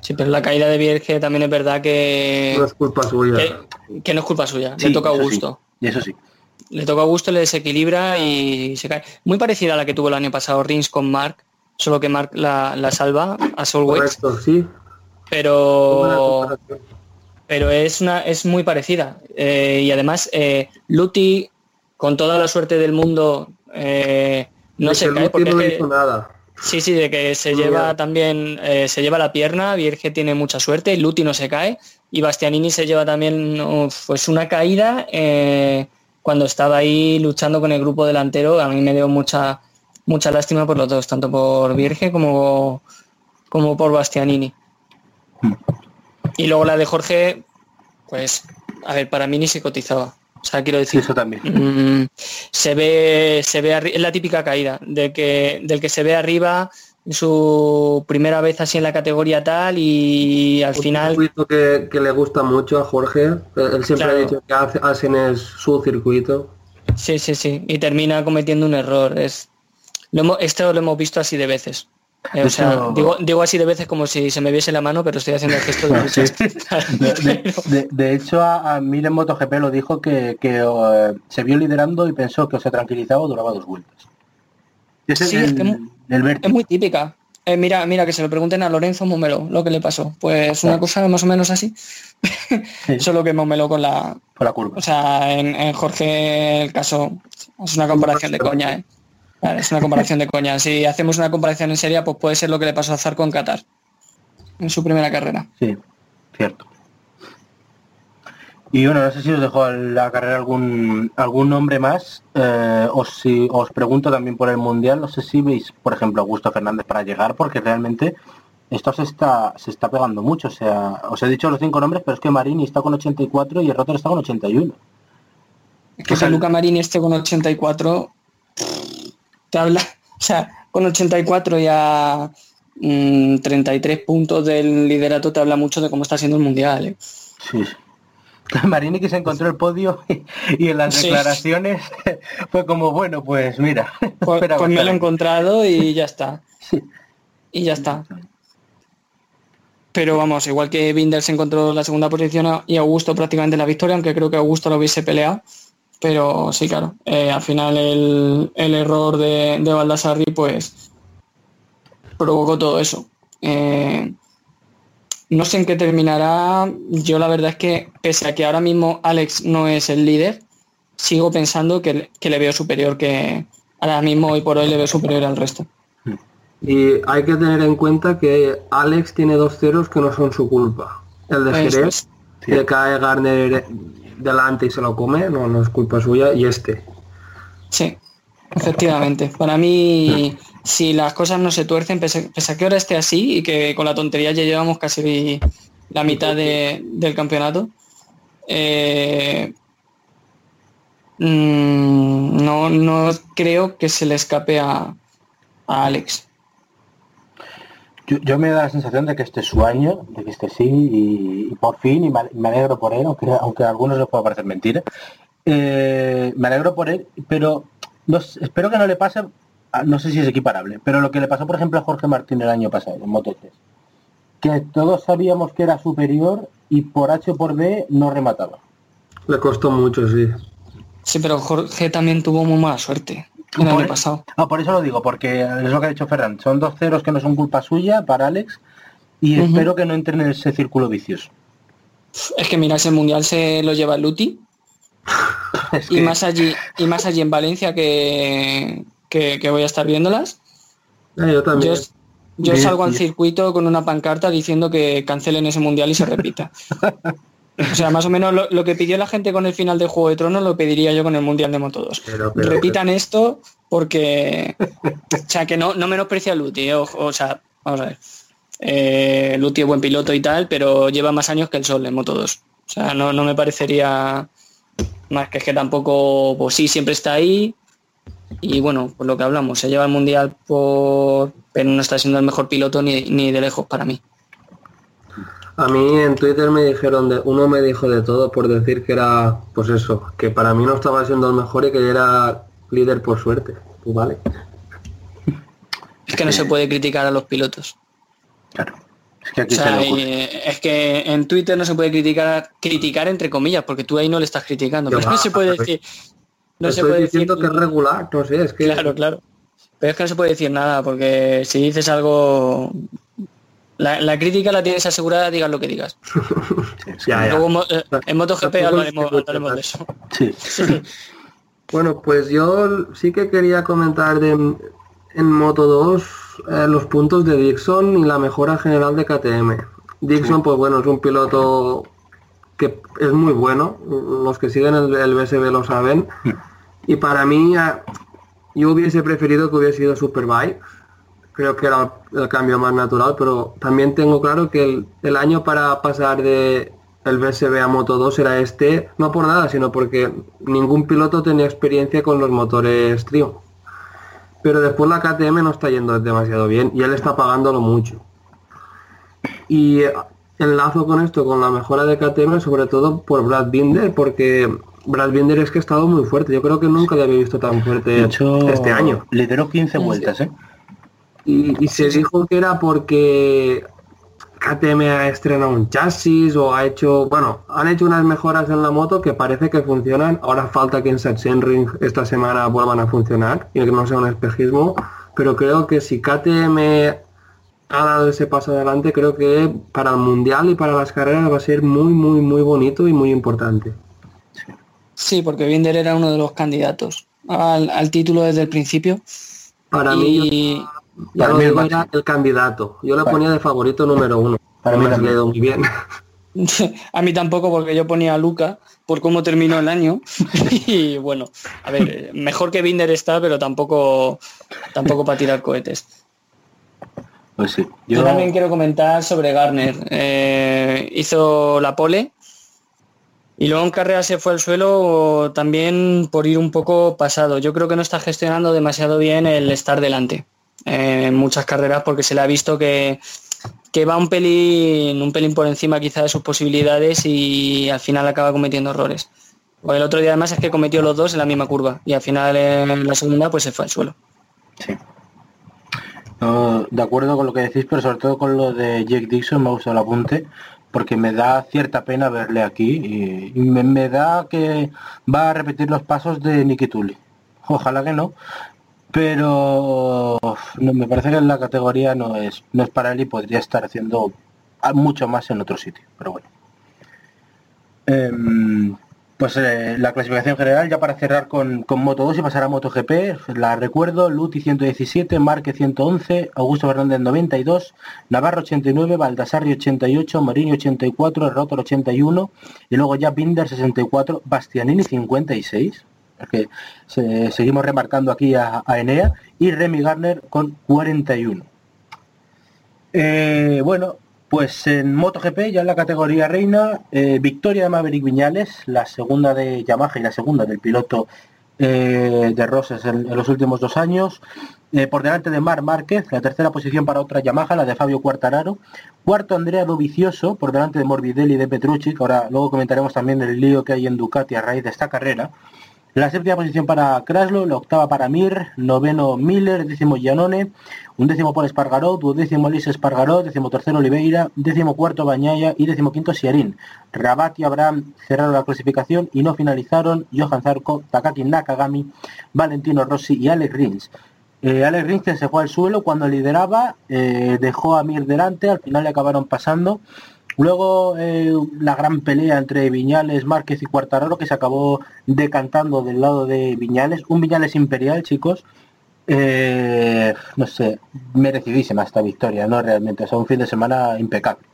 B: Sí, pero la caída de Vierge también es verdad que,
C: No es culpa suya.
B: que, que no es culpa suya.
A: Sí,
B: le toca a
A: sí,
B: Augusto.
A: y eso sí.
B: Le toca a Augusto, le desequilibra y se cae. Muy parecida a la que tuvo el año pasado Rins con Mark, solo que Mark la, la salva a
C: sí. Buena
B: pero pero es una es muy parecida. Eh, y además eh, Luti, con toda la suerte del mundo, eh, no
C: De
B: se cae
C: Luti
B: porque
C: no hizo nada.
B: Sí, sí, de que se lleva también, eh, se lleva la pierna, Vierge tiene mucha suerte, Luti no se cae y Bastianini se lleva también pues una caída cuando estaba ahí luchando con el grupo delantero. A mí me dio mucha mucha lástima por los dos, tanto por Vierge como, como por Bastianini. Y luego la de Jorge, pues, a ver, para mí ni se cotizaba. O sea, quiero decir,
A: eso también.
B: Mm, se ve se ve es la típica caída de que del que se ve arriba su primera vez así en la categoría tal y al
C: Un
B: final
C: circuito que, que le gusta mucho a Jorge. Él siempre
B: Claro.
C: ha dicho que hace- Asen es su circuito.
B: sí sí sí y termina cometiendo un error es lo hemos, esto lo hemos visto así de veces Eh, o sea
A: hecho-
B: digo, digo así de veces como si se me viese la mano pero estoy haciendo el gesto de
A: Sí.
B: muchas
A: De, de- de- de hecho, a, a Mir en MotoGP lo dijo que, que, eh, se vio liderando y pensó que o se tranquilizaba o duraba dos vueltas. Ese
B: Sí,
A: es
B: es
A: el,
B: que mu-
A: el vértigo.
B: Es muy típica. Eh, mira, mira, que se lo pregunten a Lorenzo Momelo lo que le pasó. Pues una cosa más o menos así. Solo que Momelo con la.
A: por la curva.
B: O sea, en, en Jorge el caso es una comparación de coña, ¿eh? Vale, es una comparación de coña. Si hacemos una comparación en seria, pues puede ser lo que le pasó a Zarco en Qatar. En su primera carrera.
A: Sí, cierto. Y bueno, no sé si os dejo la carrera algún algún nombre más. eh, o si os pregunto también por el mundial, no sé si veis, por ejemplo, a Augusto Fernández para llegar, porque realmente esto se está se está pegando mucho. O sea, os he dicho los cinco nombres, pero es que Marini está con 84 y el Rotor está con 81.
B: Es que si Luca Marini esté con 84, te habla, o sea, con 84 y a mm, 33 puntos del liderato te habla mucho de cómo está siendo el mundial. ¿eh?
A: Sí. sí. Marini que se encontró el podio y, en las
B: Sí.
A: declaraciones fue como, bueno, pues mira.
B: Pues,
A: espera,
B: pues me lo he encontrado y ya está.
A: Sí.
B: Y ya está. Pero vamos, igual que Binder se encontró la segunda posición y Augusto prácticamente la victoria, aunque creo que Augusto lo hubiese peleado. Pero sí, claro, eh, al final el, el error de, de Baldassarri pues provocó todo eso. Eh, no sé en qué terminará. Yo la verdad es que, pese a que ahora mismo Alex no es el líder, sigo pensando que, le- que le veo superior que ahora mismo hoy por hoy le veo superior al resto.
C: Y hay que tener en cuenta que Alex tiene dos ceros que no son su culpa. El de Jerez,
B: es.
C: que cae Garner delante y se lo come, no, no es culpa suya. Y este.
B: Sí, efectivamente. Para mí, si las cosas no se tuercen, pese, a que ahora esté así y que con la tontería ya llevamos casi la mitad de- del campeonato, eh, mm, no, no creo que se le escape a, a Alex.
A: Yo, yo me da la sensación de que este es su año, de que este sí, y, por fin, y me, me alegro por él, aunque, aunque a algunos les pueda parecer mentira. Eh, me alegro por él, pero no sé, espero que no le pase, no sé si es equiparable, pero lo que le pasó, por ejemplo, a Jorge Martín el año pasado, en Moto 3, que todos sabíamos que era superior y por H o por B no remataba.
C: Le costó mucho, sí.
B: Sí, pero Jorge también tuvo muy mala suerte el año pasado.
A: Ah, por eso lo digo, porque es lo que ha dicho Ferran, son dos ceros que no son culpa suya para Alex y espero que no entren en ese círculo vicioso.
B: Es que mira, ese mundial se lo lleva Luti
A: Es
B: y más allí y más allí en Valencia que, que, que voy a estar viéndolas.
C: Eh, yo también.
B: yo, yo
A: Bien,
B: salgo al circuito con una pancarta diciendo que cancelen ese mundial y se repita. O sea más o menos lo, lo que pidió la gente con el final de Juego de Tronos lo pediría yo con el mundial de Moto 2
C: Pero- pero-
B: repitan esto porque o sea que no no menosprecia a Luti eh, o, o sea vamos a ver. Eh, Luti es buen piloto y tal pero lleva más años que el sol en Moto 2 o sea no, no me parecería más que es que tampoco, pues sí, siempre está ahí. Y bueno, por lo que hablamos, se lleva el mundial por. Pero no está siendo el mejor piloto ni, ni de lejos para mí.
C: A mí en Twitter me dijeron de, uno me dijo de todo por decir que era, pues eso, que para mí no estaba siendo el mejor y que era líder por suerte. Pues vale.
B: Es que no se puede criticar a los pilotos.
A: Claro. Es que
B: O
A: aquí
B: sea, eh, es que en Twitter no se puede criticar, criticar entre comillas, porque tú ahí no le estás criticando. Pero no se puede decir. No se puede decir.
C: que es regular, no sé, es que
B: Claro, claro. Pero es que no se puede decir nada, porque si dices algo. La, la crítica la tienes asegurada, digas lo que digas.
C: ya, ya.
B: Luego mo- en MotoGP hablaremos, hablaremos de eso.
A: Sí.
C: Bueno, pues yo sí que quería comentar de, en Moto 2 eh, los puntos de Dixon y la mejora general de KTM. Dixon, pues bueno, es un piloto que es muy bueno, los que siguen el, el BSB lo saben. Y para mí, eh, yo hubiese preferido que hubiese sido Superbike. Creo que era el cambio más natural, pero también tengo claro que el, el año para pasar de el BSB a Moto 2 era este, no por nada, sino porque ningún piloto tenía experiencia con los motores Trio. Pero después la KTM no está yendo demasiado bien y él está pagándolo mucho. Y enlazo con esto, con la mejora de KTM, sobre todo por Brad Binder, porque Brad Binder es que ha estado muy fuerte. Yo creo que nunca le había visto tan fuerte
A: hecho,
C: este año.
A: lideró 15 vueltas, ¿eh?
C: Y, y se dijo que era porque KTM ha estrenado un chasis o ha hecho, bueno, han hecho unas mejoras en la moto que parece que funcionan. Ahora falta que en Sachsenring esta semana vuelvan a funcionar y que no sea un espejismo. Pero creo que si KTM ha dado ese paso adelante, creo que para el mundial y para las carreras va a ser muy, muy, muy bonito y muy importante.
B: Sí, porque Binder era uno de los candidatos al, al título desde el principio.
C: Para mí,
B: Y
A: para
C: lo
A: mí el
C: era el candidato. Yo le
A: Para-
C: ponía de favorito número uno.
A: Para
C: No
A: mí
C: me muy bien.
B: a mí tampoco porque yo ponía a Luca por cómo terminó el año. y bueno, a ver, mejor que Binder está, pero tampoco tampoco para tirar cohetes.
A: Pues sí.
B: Yo,
A: Yo,
B: también quiero comentar sobre Garner. Eh, hizo la pole y luego en carrera se fue al suelo también por ir un poco pasado. Yo creo que no está gestionando demasiado bien el estar delante en muchas carreras porque se le ha visto que, que va un pelín, un pelín por encima quizá de sus posibilidades y al final acaba cometiendo errores. O el otro día además es que cometió los dos en la misma curva y al final en la segunda pues se fue al suelo.
A: sí. No, de acuerdo con lo que decís, pero sobre todo con lo de Jake Dixon me ha gustado el apunte, porque me da cierta pena verle aquí y, me, da que va a repetir los pasos de Nicky Tully. Ojalá que no, pero no, me parece que en la categoría no es, no es para él y podría estar haciendo mucho más en otro sitio, pero bueno. Em, pues eh, la clasificación general, ya para cerrar con, con Moto 2 y pasar a MotoGP, la recuerdo, Luti 117, Marque 111, Augusto Fernández 92, Navarro 89, Baldassarri 88, Morini 84, Rotor 81 y luego ya Binder 64, Bastianini 56, porque se- seguimos remarcando aquí a, a Enea, y Remy Garner con 41. Eh, bueno, pues en MotoGP, ya en la categoría reina, eh, victoria de Maverick Viñales, la segunda de Yamaha y la segunda del piloto eh, de Roses en, los últimos dos años. Eh, por delante de Mar Márquez, la tercera posición para otra Yamaha, la de Fabio Quartararo. Cuarto Andrea Dovizioso, por delante de Morbidelli y de Petrucci, que ahora luego comentaremos también el lío que hay en Ducati a raíz de esta carrera. La séptima posición para Kraslo, la octava para Mir, noveno Miller, décimo Gianone, un décimo por Espargaró, duodécimo Luis Espargaró, décimo tercero Oliveira, décimo cuarto Bañaya y décimo quinto Siarín. Rabat y Abraham cerraron la clasificación y no finalizaron Johan Zarco, Takaki Nakagami, Valentino Rossi y Alex Rins. Eh, Alex Rins se fue al suelo cuando lideraba, eh, dejó a Mir delante, al final le acabaron pasando. Luego eh, la gran pelea entre Viñales, Márquez y Cuartararo que se acabó decantando del lado de Viñales. Un Viñales imperial, chicos. Eh, no sé, merecidísima esta victoria, ¿no? Realmente, o sea, un fin de semana impecable.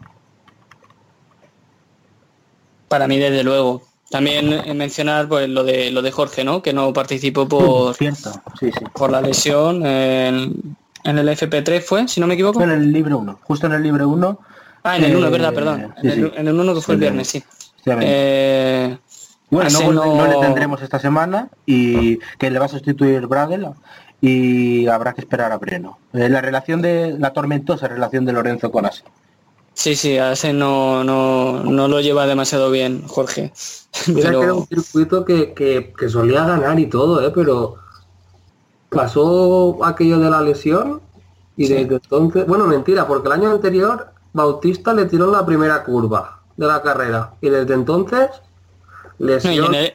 B: Para mí desde luego. También eh, mencionar pues lo de lo de Jorge, ¿no? Que no participó por,
A: Cierto, sí, sí.
B: por la lesión en, en el FP3 fue, si no me equivoco.
A: En el libre 1, justo en el libre 1.
B: Ah, en el 1,
A: eh,
B: verdad, perdón.
A: sí,
B: en, el,
A: sí.
B: en el 1 que fue el viernes, sí. Eh,
A: Bueno, no,
B: Ase
A: vuelve-
B: no-
A: no le tendremos esta semana y que le va a sustituir Bradel y habrá que esperar a Breno. Eh, la relación de la tormentosa relación de Lorenzo con Ase.
B: sí, sí, a ese no, no, no lo lleva demasiado bien, Jorge.
C: Mira que era
B: Pero
C: un circuito que, que- que solía ganar y todo, ¿eh? pero pasó aquello de la lesión y
B: Sí.
C: desde entonces, bueno, mentira, porque el año anterior Bautista le tiró en la primera curva de la carrera y desde entonces
B: no, y,
C: lesión,
B: en el,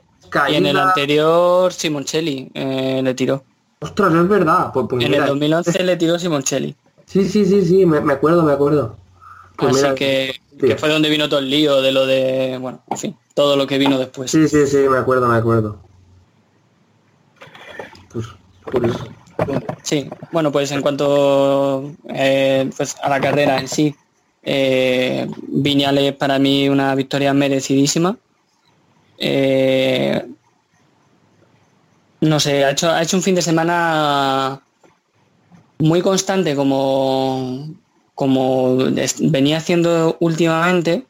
B: y en el anterior Simoncelli eh, le tiró.
C: ostras, es verdad, pues, pues
B: En
C: mira,
B: el 2011 le tiró Simoncelli.
C: sí, sí, sí, sí, me, me acuerdo, me acuerdo. Pues
B: Así
C: mira,
B: que,
C: sí.
B: que fue donde vino todo el lío de lo de, bueno, en fin, todo lo que vino después.
C: Sí, sí, sí, me acuerdo, me acuerdo. Pues, por eso.
B: Sí, bueno, pues en cuanto eh, pues a la carrera en sí, eh, Viñales para mí una victoria merecidísima. Eh, no sé, ha hecho, ha hecho un fin de semana muy constante como, como venía haciendo últimamente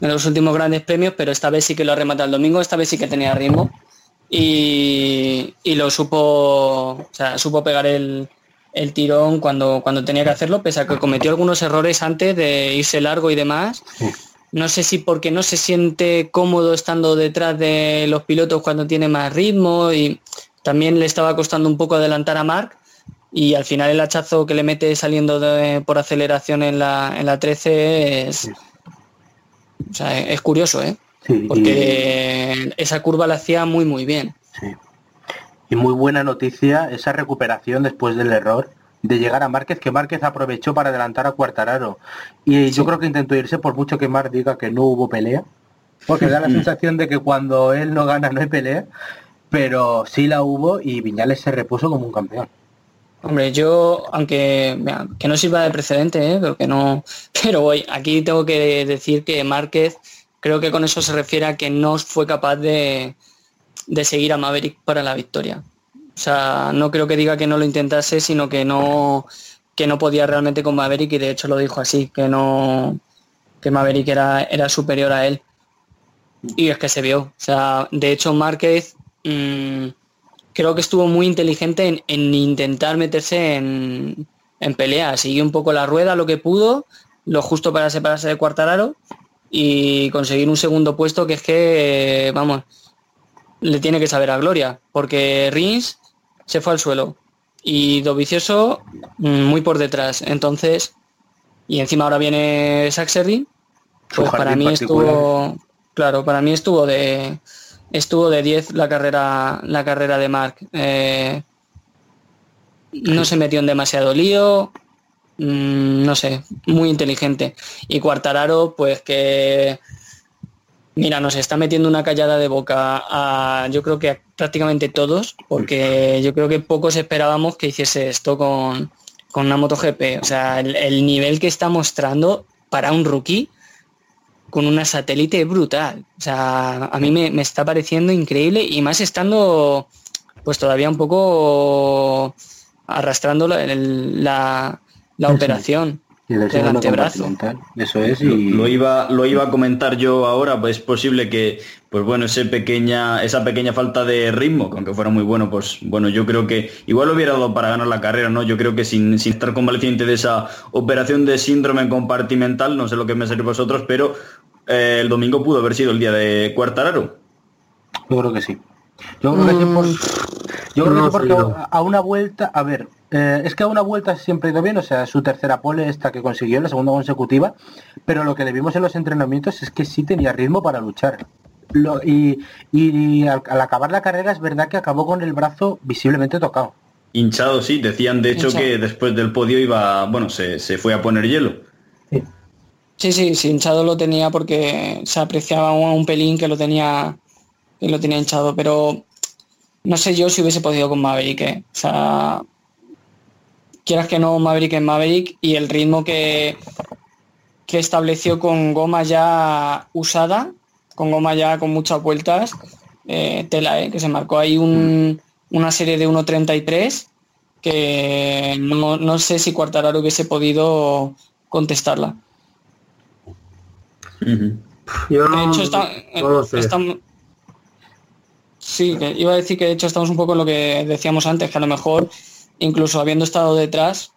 B: en los últimos grandes premios, pero esta vez sí que lo ha rematado el domingo, esta vez sí que tenía ritmo y, y lo supo, o sea, supo pegar el, el tirón cuando, cuando tenía que hacerlo, pese a que cometió algunos errores antes de irse largo y demás. No sé si porque no se siente cómodo estando detrás de los pilotos cuando tiene más ritmo y también le estaba costando un poco adelantar a Mark y al final el hachazo que le mete saliendo de- por aceleración en la, en la 13 es, o sea, es curioso, ¿eh? Porque esa curva la hacía muy muy bien.
A: Sí. Y muy buena noticia esa recuperación después del error de llegar a Márquez, que Márquez aprovechó para adelantar a Cuartararo. Y yo creo que intentó irse por mucho que Marc diga que no hubo pelea, porque da la sensación de que cuando él no gana no hay pelea, pero sí la hubo y Viñales se repuso como un campeón.
B: Hombre, yo, aunque mira, que no sirva de precedente, ¿eh? pero que no, pero voy, aquí tengo que decir que Márquez, creo que con eso se refiere a que no fue capaz de, de seguir a Maverick para la victoria. O sea, no creo que diga que no lo intentase, sino que no, que no podía realmente con Maverick y de hecho lo dijo así, que no, que Maverick era, era superior a él. Y es que se vio. O sea, de hecho Márquez mm, creo que estuvo muy inteligente en, en intentar meterse en, en pelea. Siguió un poco la rueda, lo que pudo, lo justo para separarse de Cuartararo y conseguir un segundo puesto que es que, vamos, le tiene que saber a Gloria, porque Rins se fue al suelo y Dovicioso mm, muy por detrás. Entonces, y encima ahora viene Saxerry,
A: Su
B: pues para mí
A: particular.
B: estuvo, claro, para mí estuvo de estuvo de 10 la carrera la carrera de Mark. Eh, no se metió en demasiado lío, mm, no sé, muy inteligente. Y Cuartararo, pues que mira, nos está metiendo una callada de boca a yo creo que a prácticamente todos, porque yo creo que pocos esperábamos que hiciese esto con, con una MotoGP. O sea, el, el nivel que está mostrando para un rookie con una satélite es brutal. O sea, a mí me, me está pareciendo increíble y más estando pues todavía un poco arrastrando la, el- la, operación
A: Y del
B: del antebrazo.
A: Eso es.
D: Lo,
A: Y...
D: lo iba, lo iba a comentar yo ahora, pues es posible que, pues bueno, ese pequeña, esa pequeña falta de ritmo, que aunque fuera muy bueno, pues bueno, yo creo que igual lo hubiera dado para ganar la carrera, ¿no? Yo creo que sin, sin estar convaleciente de esa operación de síndrome compartimental, no sé lo que me seréis vosotros, pero eh, el domingo pudo haber sido el día de Cuartararo.
A: Yo creo que sí. Yo creo que por- yo creo que
C: no
A: sí porque a- una vuelta, a ver, eh, es que a una vuelta siempre ha ido bien, o sea, su tercera pole esta que consiguió, la segunda consecutiva, pero lo que le vimos en los entrenamientos es que sí tenía ritmo para luchar. Lo- y, y al, al acabar la carrera es verdad que acabó con el brazo visiblemente tocado.
D: Hinchado, sí, decían de hecho
B: Hinchado.
D: que después del podio iba, bueno, se, se fue a poner hielo.
B: Sí, sí, sí, hinchado lo tenía porque se apreciaba un, un pelín que lo tenía que lo tenía hinchado, pero no sé yo si hubiese podido con Maverick, ¿eh? o sea, quieras que no Maverick es Maverick y el ritmo que que estableció con goma ya usada, con goma ya con muchas vueltas, eh, tela, ¿eh? que se marcó ahí un- una serie de 1.33 que no, no sé si Cuartararo hubiese podido contestarla.
C: Yo
B: De hecho, está,
C: no lo sé.
B: estamos- Sí, que iba a decir que de hecho estamos un poco en lo que decíamos antes, que a lo mejor, incluso habiendo estado detrás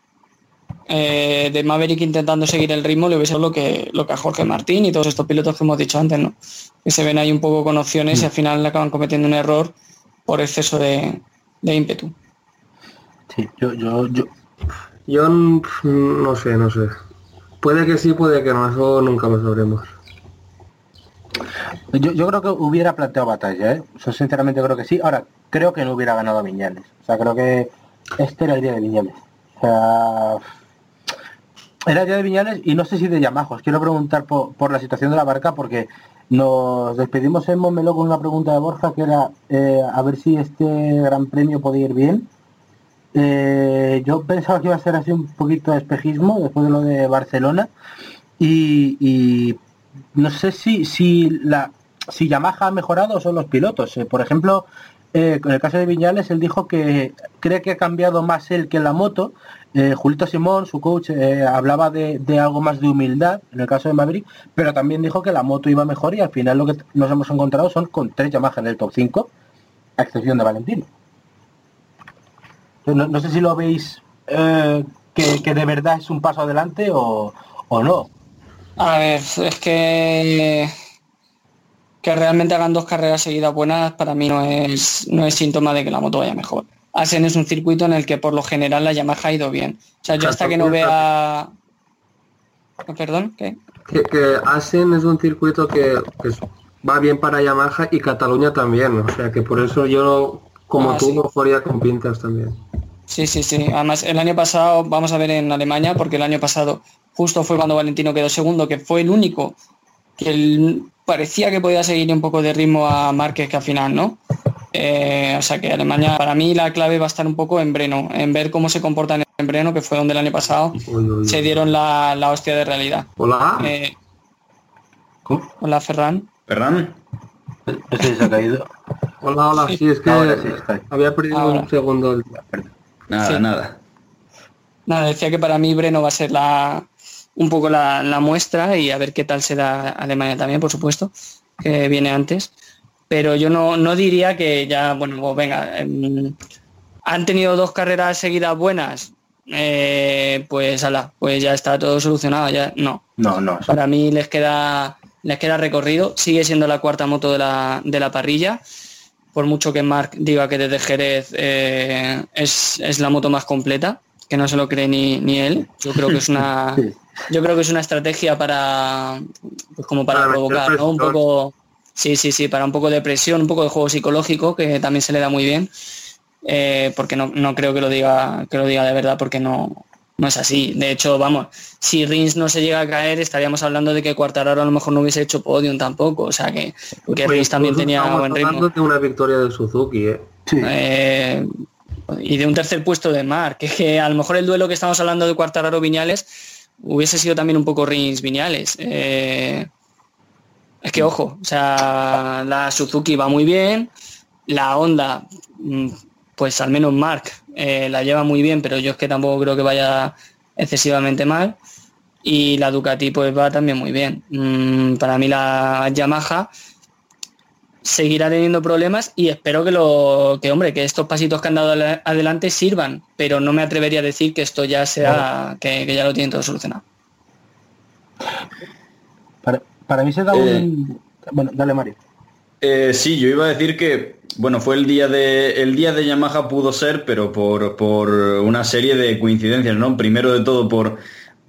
B: eh, de Maverick intentando seguir el ritmo, le hubiese dado lo que, lo que a Jorge Martín y todos estos pilotos que hemos dicho antes, ¿no? Que se ven ahí un poco con opciones y al final acaban cometiendo un error por exceso de, de ímpetu.
A: Sí, yo, yo, yo,
C: Yo mm, no sé, no sé. Puede que sí, puede que no, eso nunca lo sabremos.
A: Yo, yo creo que hubiera planteado batalla, ¿eh? Yo sinceramente creo que sí. Ahora, creo que no hubiera ganado a Viñales. O sea, creo que este era el día de Viñales. O sea, era el día de Viñales y no sé si de Yamaha. Os quiero preguntar por, por la situación de la barca porque nos despedimos en Montmeló con una pregunta de Borja que era eh, a ver si este gran premio podía ir bien. Eh, yo pensaba que iba a ser así un poquito de espejismo después de lo de Barcelona y no sé si si la si Yamaha ha mejorado o son los pilotos. Eh, por ejemplo, eh, en el caso de Viñales, él dijo que cree que ha cambiado más él que la moto. Eh, Julito Simón, su coach, hablaba de, de algo más de humildad en el caso de Maverick, pero también dijo que la moto iba mejor y al final lo que nos hemos encontrado son con tres Yamaha en el top 5 a excepción de Valentino. No, no sé si lo veis que, que de verdad es un paso adelante o, o no.
B: A ver, es que que realmente hagan dos carreras seguidas buenas para mí no es, no es síntoma de que la moto vaya mejor. Asen es un circuito en el que por lo general la Yamaha ha ido bien. O sea, yo hasta que no vea... Perdón, ¿qué?
C: Que, que Asen es un circuito que, va bien para Yamaha y Cataluña también. O sea que por eso yo, como
B: Ah,
C: tú,
B: sí.
C: con pintas también.
B: Sí, sí, sí. Además, el año pasado, vamos a ver en Alemania, porque el año pasado justo fue cuando Valentino quedó segundo, que fue el único que el- parecía que podía seguir un poco de ritmo a Márquez que al final, ¿no? Eh, o sea que Alemania, para mí la clave va a estar un poco en Breno, en ver cómo se comportan en Breno, que fue donde el año pasado
C: Uy, uy, uy.
B: se dieron la, la hostia de realidad.
C: Hola.
B: Eh,
A: ¿Cómo?
B: hola, Ferran.
D: Ferran,
A: Ese se ha caído.
C: Hola, hola. Sí, es que
A: Ahora sí, está ahí.
C: había perdido
B: Ahora.
C: un segundo.
D: nada,
B: Sí.
D: nada.
B: Nada, decía que para mí Breno va a ser la, un poco la, la muestra y a ver qué tal se da Alemania también, por supuesto, que viene antes. Pero yo no, no diría que ya, bueno, pues venga, em, han tenido dos carreras seguidas buenas, eh, pues ala, pues ya está todo solucionado, ya no.
A: No, no.
B: Para mí les queda, les queda recorrido, sigue siendo la cuarta moto de la, de la parrilla. Por mucho que Mark diga que desde Jerez eh, es, es la moto más completa, que no se lo cree ni, ni él. Yo creo que es una
A: Sí.
B: Yo creo que es una estrategia para pues como para
C: Para
B: provocar, ¿no? Un poco sí, sí, sí, para un poco de presión, un poco de juego psicológico, que también se le da muy bien. eh, porque no, no creo que lo diga, que lo diga de verdad, porque no, no es así. De hecho, vamos, si Rins no se llega a caer, estaríamos hablando de que Quartararo a lo mejor no hubiese hecho podium tampoco. O sea que, que
C: Pues
B: Rins también tenía
C: estamos
B: buen ritmo.
C: hablando de una victoria de Suzuki, ¿eh?
A: Sí.
B: Eh, y de un tercer puesto de Mar, que, es que a lo mejor el duelo que estamos hablando de Quartararo Viñales hubiese sido también un poco Rins Viñales. Eh, es que ojo, o sea, la Suzuki va muy bien, la Honda, mm, pues al menos Mark eh, la lleva muy bien, pero yo es que tampoco creo que vaya excesivamente mal. Y la Ducati pues va también muy bien. Mm, para mí la Yamaha seguirá teniendo problemas y espero que lo que hombre que estos pasitos que han dado adelante sirvan pero no me atrevería a decir que esto ya sea que, que ya lo tienen todo solucionado
A: Para, para mí se da
D: Eh.
A: un... Bueno, dale Mario.
D: Eh, sí, yo iba a decir que, bueno, fue el día de el día de Yamaha pudo ser, pero por, por una serie de coincidencias, ¿no? Primero de todo por,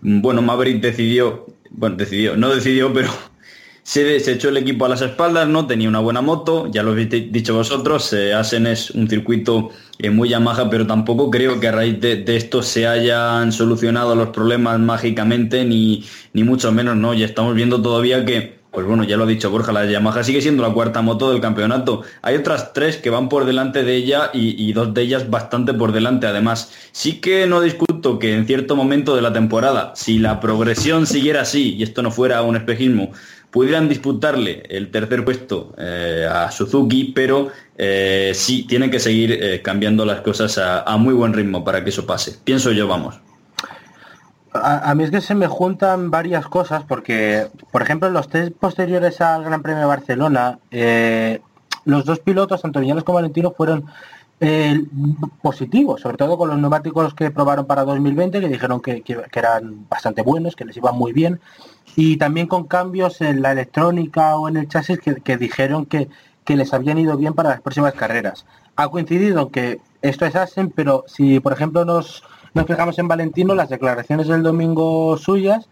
D: bueno, Maverick decidió, bueno, decidió, no decidió, pero se, se echó el equipo a las espaldas, ¿no? Tenía una buena moto, ya lo habéis di- dicho vosotros, eh, Asen es un circuito eh, muy Yamaha, pero tampoco creo que a raíz de, de esto se hayan solucionado los problemas mágicamente, ni, ni mucho menos, ¿no? Ya estamos viendo todavía que, pues bueno, ya lo ha dicho Borja, la Yamaha sigue siendo la cuarta moto del campeonato. Hay otras tres que van por delante de ella y, y dos de ellas bastante por delante. Además, sí que no discuto que en cierto momento de la temporada, si la progresión siguiera así y esto no fuera un espejismo, pudieran disputarle el tercer puesto eh, a Suzuki, pero eh, sí tienen que seguir eh, cambiando las cosas a, muy buen ritmo para que eso pase. Pienso yo, vamos.
A: A, mí es que se me juntan varias cosas porque, por ejemplo, en los test posteriores al Gran Premio de Barcelona, los dos pilotos, tanto Viñales como Valentino, fueron eh, positivos, sobre todo con los neumáticos que probaron para 2020, que dijeron que, que- que eran bastante buenos, que les iban muy bien, y también con cambios en la electrónica o en el chasis que, dijeron que, les habían ido bien para las próximas carreras. Ha coincidido que esto es Asen, pero si por ejemplo nos, nos fijamos en Valentino, las declaraciones del domingo suyas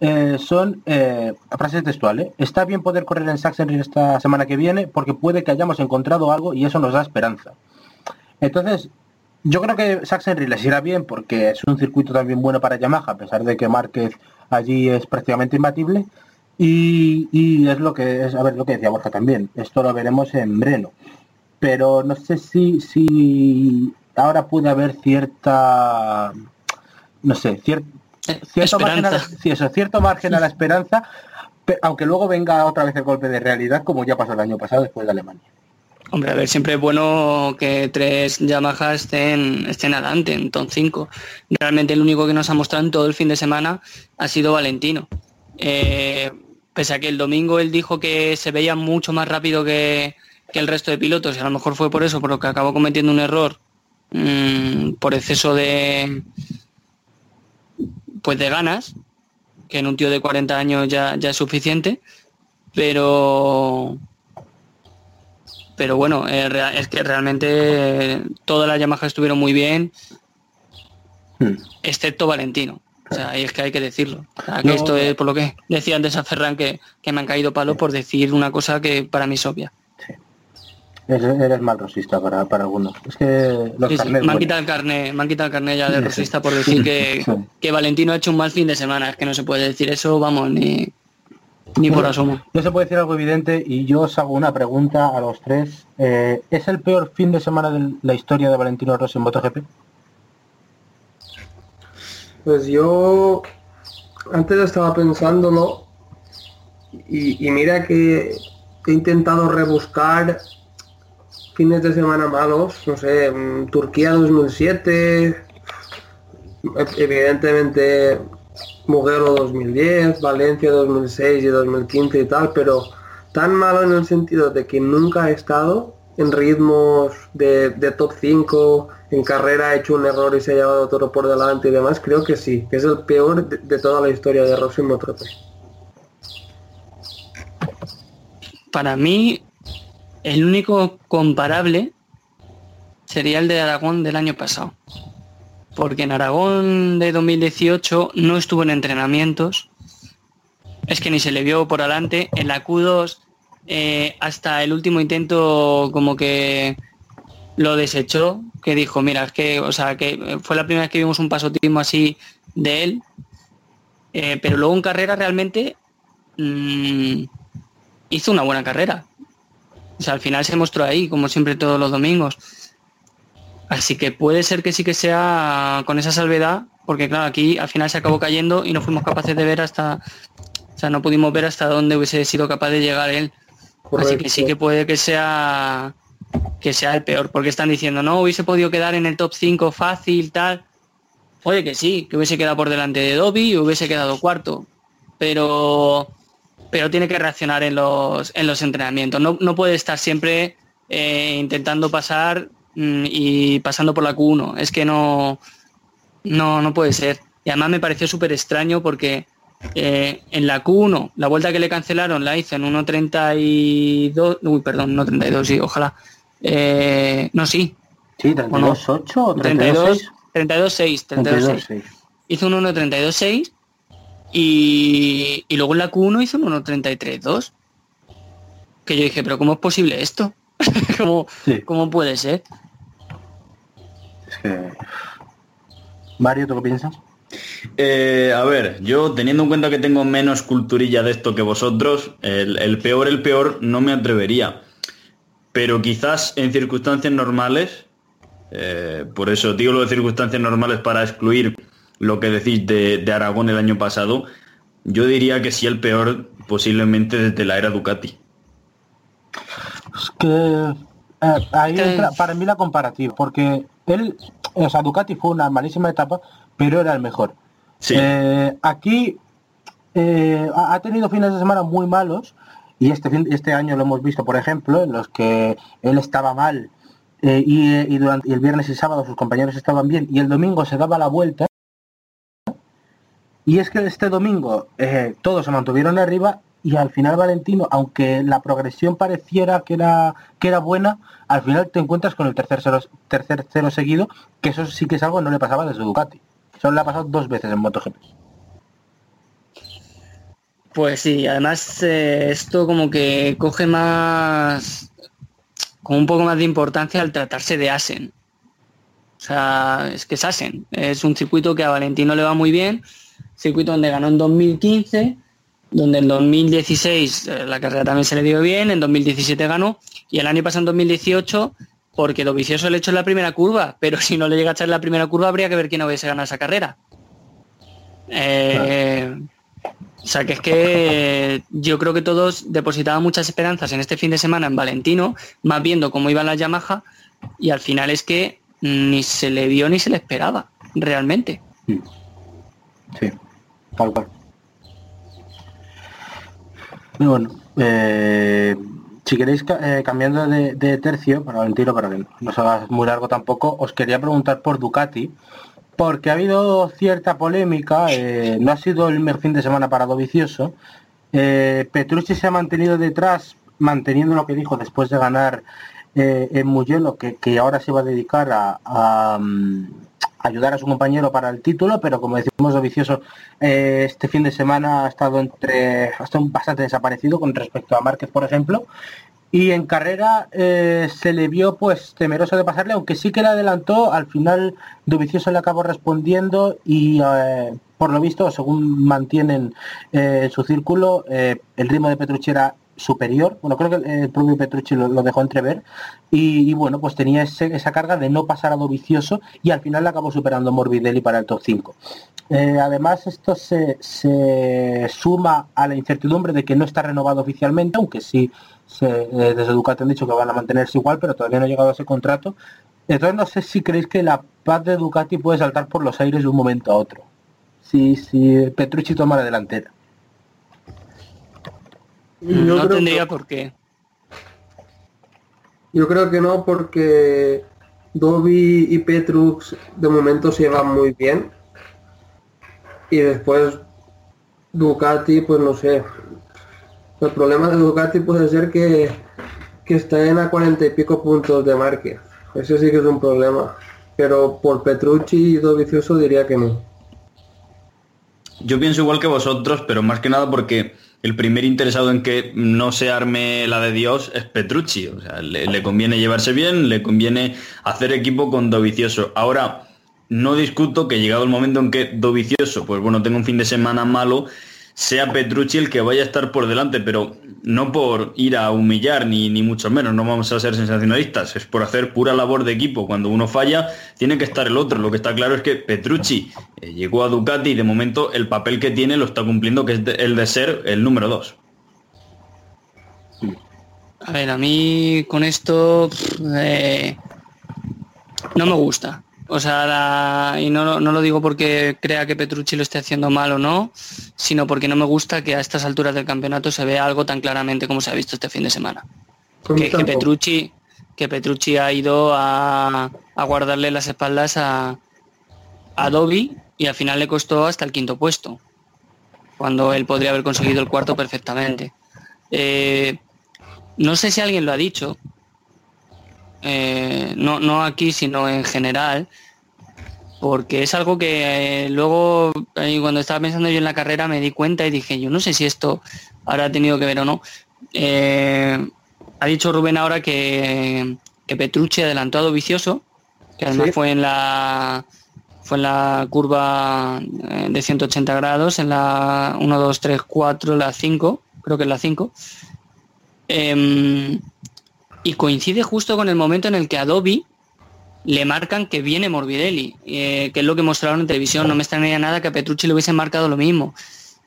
A: eh, son eh, frases textuales. Está bien poder correr en Sachsenring esta semana que viene porque puede que hayamos encontrado algo y eso nos da esperanza. Entonces, yo creo que Sachsenring les irá bien porque es un circuito también bueno para Yamaha, a pesar de que Márquez allí es prácticamente imbatible. Y, y es lo que es, a ver, lo que decía Borja también. Esto lo veremos en Breno. Pero no sé si, si ahora puede haber cierta, no sé, cier- cierto margen, a la,
B: esperanza
A: sí, eso, cierto margen a la esperanza, pe- aunque luego venga otra vez el golpe de realidad, como ya pasó el año pasado después de Alemania.
B: Hombre a ver siempre es bueno que tres Yamaha estén estén adelante en top 5 realmente el único que nos ha mostrado en todo el fin de semana ha sido Valentino. Eh, pese a que el domingo él dijo que se veía mucho más rápido que, que el resto de pilotos y a lo mejor fue por eso, por lo que acabó cometiendo un error mm, por exceso de pues de ganas, que en un tío de 40 años ya, ya es suficiente, pero pero bueno, eh, es que realmente todas las Yamaha estuvieron muy bien,
A: Hmm.
B: excepto Valentino. O sea, y es que hay que decirlo. O sea, que
A: No.
B: esto es por lo que decía antes a Ferran que, que me han caído palos por decir una cosa que para mí es obvia.
A: Eres, eres mal rosista para, para algunos. Es que los
B: Sí, sí, me han quitado el carnet, me han quitado el carnet ya de rosista por decir que, que Valentino ha hecho un mal fin de semana. Es que no se puede decir eso, vamos, ni, ni por asomo.
A: No se puede decir algo evidente y yo os hago una pregunta a los tres. Eh, ¿Es el peor fin de semana de la historia de Valentino Rossi en MotoGP?
C: Pues yo antes estaba pensándolo y, y mira que he intentado rebuscar fines de semana malos, no sé, mm, Turquía 2007, e- evidentemente Mugello 2010, Valencia 2006 y 2015 y tal, pero tan malo en el sentido de que nunca he estado en ritmos de, top 5, en carrera ha hecho un error y se ha llevado todo por delante y demás, creo que sí, que es el peor de, de toda la historia de Rossi MotoGP.
B: Para mí, el único comparable sería el de Aragón del año pasado. Porque en Aragón de 2018 no estuvo en entrenamientos. Es que ni se le vio por adelante. En la Q2 eh, hasta el último intento como que lo desechó, que dijo, mira, es que, o sea, que fue la primera vez que vimos un pasotismo así de él. Eh, pero luego en carrera realmente mm, hizo una buena carrera. O sea, al final se mostró ahí, como siempre todos los domingos. Así que puede ser que sí que sea con esa salvedad, porque claro, aquí al final se acabó cayendo y no fuimos capaces de ver hasta, o sea, no pudimos ver hasta dónde hubiese sido capaz de llegar él. Así que sí que puede que sea que sea el peor, porque están diciendo, no, hubiese podido quedar en el top 5 fácil, tal. Oye, que sí, que hubiese quedado por delante de Dobby y hubiese quedado cuarto. Pero pero tiene que reaccionar en los, en los entrenamientos. No, no puede estar siempre eh, intentando pasar y pasando por la Q1. Es que no, no, no puede ser. Y además me pareció súper extraño porque eh, en la Q1, la vuelta que le cancelaron la hizo en 1.32, uy, perdón, no 32, sí, ojalá. Eh, no, sí,
A: Sí, 32-8 o
B: 32,
A: 32-6.
B: 32-6, 32-6.
A: 32-6.
B: Hizo un 1.32.6 y, y luego en la Q1 hizo un 1.33.2. Que yo dije, pero ¿cómo es posible esto? ¿Cómo,
A: Sí.
B: ¿Cómo puede ser?
A: Mario, ¿tú qué piensas?
D: Eh, a ver, yo teniendo en cuenta que tengo menos culturilla de esto que vosotros, el, el peor, el peor, no me atrevería. Pero quizás en circunstancias normales, eh, por eso digo lo de circunstancias normales para excluir lo que decís de, de Aragón el año pasado, yo diría que sí el peor posiblemente desde la era Ducati.
A: Es que eh, ahí entra para mí la comparativa, porque él, o sea, Ducati fue una malísima etapa, pero era el mejor.
D: Sí.
A: Eh, aquí eh, ha tenido fines de semana muy malos y este fin- este año lo hemos visto, por ejemplo, en los que él estaba mal eh, y, y durante y el viernes y sábado sus compañeros estaban bien y el domingo se daba la vuelta. Y es que este domingo todos se mantuvieron arriba y al final Valentino, aunque la progresión pareciera que era que era buena, al final te encuentras con el tercer cero, tercer cero seguido, que eso sí que es algo que no le pasaba desde Ducati. Solo le ha pasado dos veces en MotoGP.
B: Pues sí, además eh, esto como que coge más, con un poco más de importancia al tratarse de Asen. O sea, es que es Asen. Es un circuito que a Valentino le va muy bien, circuito donde ganó en 2015, donde en 2016 eh, la carrera también se le dio bien, en 2017 ganó, y el año pasado en 2018, porque lo vicioso le echó en la primera curva, pero si no le llega a echar la primera curva habría que ver quién hubiese ganado esa carrera. Eh, o sea que es que yo creo que todos depositaban muchas esperanzas en este fin de semana en Valentino, más viendo cómo iban las Yamaha, y al final es que ni se le vio ni se le esperaba, realmente.
A: Sí, tal cual. Bueno, eh, si queréis eh, cambiando de, tercio, para el tiro, para que no se haga muy largo tampoco, os quería preguntar por Ducati, porque ha habido cierta polémica, eh, no ha sido el mejor fin de semana para Dovicioso. Petrucci se ha mantenido detrás, manteniendo lo que dijo después de ganar en Mugello, que, que, ahora se va a dedicar a, mm, ayudar a su compañero para el título, pero como decimos, Vicioso eh, este fin de semana ha estado entre ha estado bastante desaparecido con respecto a Márquez, por ejemplo. Y en carrera eh, se le vio pues temeroso de pasarle, aunque sí que le adelantó, al final Dovicioso le acabó respondiendo y eh, por lo visto, según mantienen en su círculo, el ritmo de Petrucci era superior. Bueno, creo que el propio Petrucci lo, dejó entrever. Y, bueno, pues tenía esa carga de no pasar a Dovicioso y al final le acabó superando Morbidelli para el top 5. Eh, además, esto se, suma a la incertidumbre de que no está renovado oficialmente, aunque sí se, eh, desde Ducati han dicho que van a mantenerse igual, pero todavía no ha llegado a ese contrato. Entonces no sé si creéis que la paz de Ducati puede saltar por los aires de un momento a otro. Si, si Petrucci toma la delantera
B: no tendría por qué.
C: Yo creo que no, porque Dobby y Petrux de momento se llevan muy bien. Y después Ducati, pues no sé. El problema de Ducati puede ser que, que estén a cuarenta y pico puntos de marque. Ese sí que es un problema. Pero por Petrucci y Dovicioso diría que no.
D: Yo pienso igual que vosotros, pero más que nada porque el primer interesado en que no se arme la de Dios es Petrucci. O sea, le, conviene llevarse bien, le conviene hacer equipo con Dovicioso. Ahora, no discuto que llegado el momento en que Dovicioso, pues bueno, tenga un fin de semana malo, sea Petrucci el que vaya a estar por delante, pero no por ir a humillar ni, ni mucho menos, no vamos a ser sensacionalistas, es por hacer pura labor de equipo. Cuando uno falla, tiene que estar el otro. Lo que está claro es que Petrucci eh, llegó a Ducati y de momento el papel que tiene lo está cumpliendo, que es el de ser el número dos.
B: A ver, a mí con esto eh, no me gusta. O sea, y no, lo digo porque crea que Petrucci lo esté haciendo mal o no, sino porque no me gusta que a estas alturas del campeonato se vea algo tan claramente como se ha visto este fin de semana. Que, Petrucci, que Petrucci ha ido a, guardarle las espaldas a, a Dobby y al final le costó hasta el quinto puesto, cuando él podría haber conseguido el cuarto perfectamente. Eh, no sé si alguien lo ha dicho, eh, no, no aquí, sino en general, porque es algo que eh, luego cuando estaba pensando yo en la carrera me di cuenta y dije, yo no sé si esto habrá tenido que ver o no. Eh, ha dicho Rubén ahora que, que Petrucci adelantado vicioso, que además fue en la fue en la curva de 180 grados, en la 1, 2, 3, 4, la 5, creo que es la 5 y coincide justo con el momento en el que Adobe le marcan que viene Morbidelli, eh, que es lo que mostraron en televisión. No me extrañaría nada que a Petrucci le hubiesen marcado lo mismo.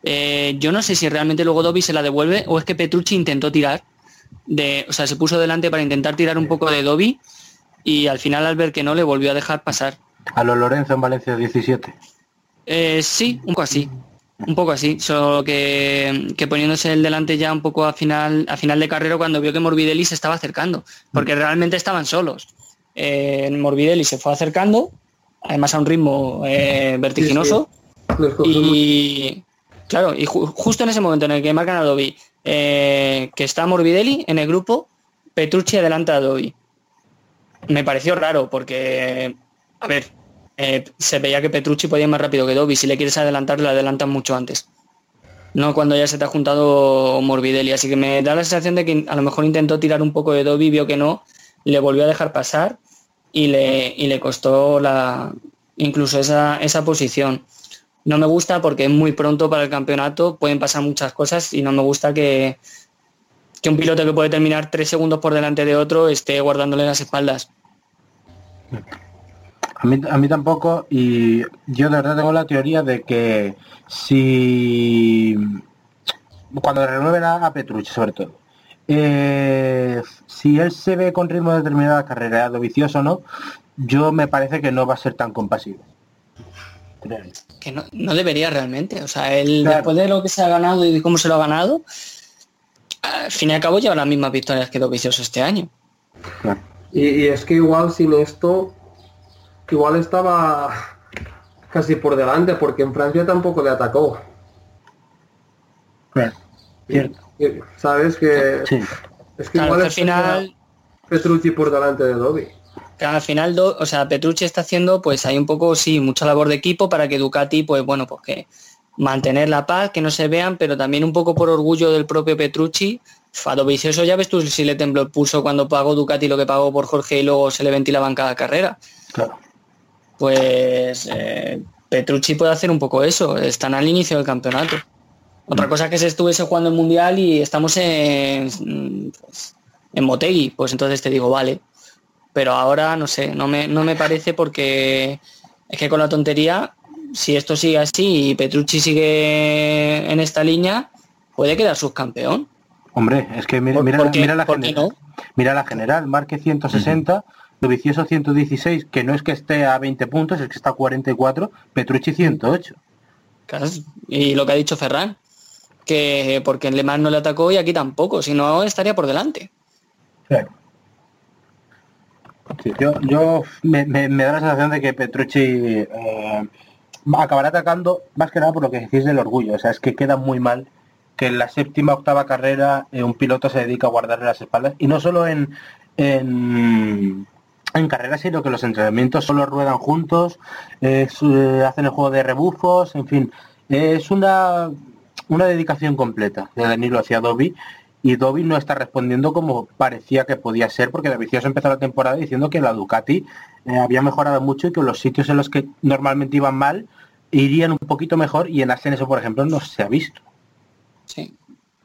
B: Eh, yo no sé si realmente luego Dobby se la devuelve o es que Petrucci intentó tirar, de, o sea, se puso delante para intentar tirar un poco de Dobby y al final al ver que no le volvió a dejar pasar.
A: A lo Lorenzo en Valencia 17.
B: Eh, sí, un poco así. Un poco así, solo que, poniéndose el delante ya un poco a final, a final de carrera cuando vio que Morbidelli se estaba acercando, porque mm. realmente estaban solos. Eh, Morbidelli se fue acercando, además a un ritmo eh, vertiginoso, y claro, y justo en ese momento en el que marcan a Dobby, eh, que está Morbidelli en el grupo, Petrucci adelanta a Dobby. Me pareció raro porque, a ver, eh, se veía que Petrucci podía ir más rápido que Dobby. Si le quieres adelantar, le adelantan mucho antes. No cuando ya se te ha juntado Morbidelli. Así que me da la sensación de que a lo mejor intentó tirar un poco de Dobby, vio que no, le volvió a dejar pasar y le, le costó la, incluso esa, esa posición. No me gusta porque es muy pronto para el campeonato, pueden pasar muchas cosas y no me gusta que, que un piloto que puede terminar tres segundos por delante de otro esté guardándole las espaldas.
A: A mí, a mí tampoco, y yo de verdad tengo la teoría de que si cuando renueven a, Petrucci sobre todo, eh, si él se ve con ritmo de determinada carrera, lo vicioso no, yo me parece que no va a ser tan compasivo.
B: Que no, debería realmente. O sea, él después de lo que se ha ganado y de cómo se lo ha ganado, al fin y al cabo lleva las mismas victorias que Dovizioso este año.
A: Claro.
C: Y, y es que igual sin esto, igual estaba casi por delante, porque en Francia tampoco le atacó.
A: Claro. Cierto.
C: Y- Sabes que
A: Sí.
C: es que
B: Claro,
C: igual
B: que al final,
C: Petrucci por delante de Dobby.
B: que al final, do- o sea, Petrucci está haciendo, pues hay un poco, sí, mucha labor de equipo para que Ducati, pues bueno, pues que mantener la paz, que no se vean, pero también un poco por orgullo del propio Petrucci. A Dovizioso ya ves tú si le tembló el pulso cuando pagó Ducati lo que pagó por Jorge y luego se le ventilaban cada carrera.
A: Claro.
B: Pues eh, Petrucci puede hacer un poco eso, están al inicio del campeonato. Otra cosa es que se estuviese jugando el mundial y estamos en, mm, pues, en Motegi, pues entonces te digo, vale. Pero ahora no sé, no me, no me parece porque es que con la tontería, si esto sigue así y Petrucci sigue en esta línea, puede quedar subcampeón.
A: Hombre, es que mira,
B: ¿Por-
A: mira,
B: por
A: la- mira general. Mira la general, marque 160, Dovizioso 116, que no es que esté a 20 puntos, es que está a 44, Petrucci 108.
B: Claro, Y lo que ha dicho Ferran, que porque en Le Mans no le atacó y aquí tampoco, si no estaría por delante.
A: Claro. Sí, yo yo me, me- me da la sensación de que Petrucci eh, acabará atacando más que nada por lo que decís del orgullo. O sea, es que queda muy mal que en la séptima octava carrera eh, un piloto se dedica a guardarle las espaldas. Y no solo en, en, en carreras, sino que los entrenamientos solo ruedan juntos, eh, hacen el juego de rebufos, en fin. es una, una dedicación completa de Danilo hacia Dobby y Dobby no está respondiendo como parecía que podía ser porque Dovizioso empezó la temporada diciendo que la Ducati eh, había mejorado mucho y que los sitios en los que normalmente iban mal irían un poquito mejor y en Ascenso, por ejemplo, no se ha visto.
B: Sí.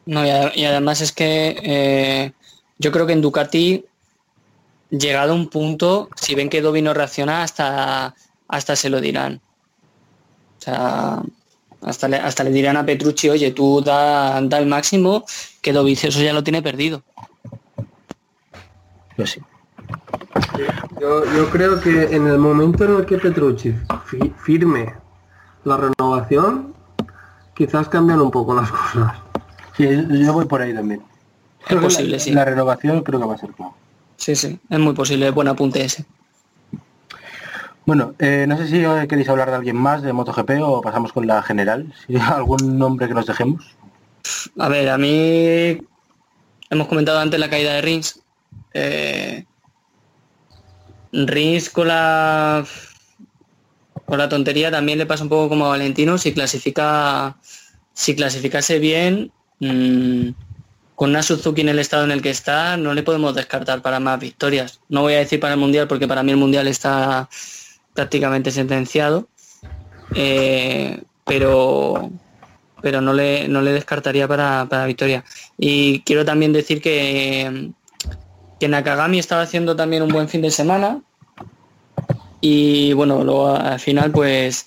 B: No, y además es que eh, yo creo que en Ducati, llegado a un punto, si ven que Dobby no reacciona, hasta, hasta se lo dirán. O sea, hasta le, hasta le dirán a Petrucci, oye, tú da, da el máximo, que Dovizioso ya lo tiene perdido.
A: Yo sí.
C: Yo, yo creo que en el momento en el que Petrucci fi- firme la renovación, quizás cambian un poco las cosas.
A: Sí, yo voy por ahí también. Que
B: posible,
A: la,
B: sí.
A: la renovación creo que va a ser clave.
B: Sí, sí, es muy posible, buen apunte ese.
A: Bueno, eh, no sé si queréis hablar de alguien más de MotoGP o pasamos con la general. Algún nombre que nos dejemos.
B: A ver, a mí hemos comentado antes la caída de Rins. Eh, Rins con la con la tontería también le pasa un poco como a Valentino. Si clasifica, si clasificase bien, mm, con una Suzuki en el estado en el que está, no le podemos descartar para más victorias. No voy a decir para el mundial porque para mí el mundial está prácticamente sentenciado. Eh, pero pero no le, no le descartaría para, para victoria. Y quiero también decir que, que Nakagami estaba haciendo también un buen fin de semana. Y bueno, luego al final pues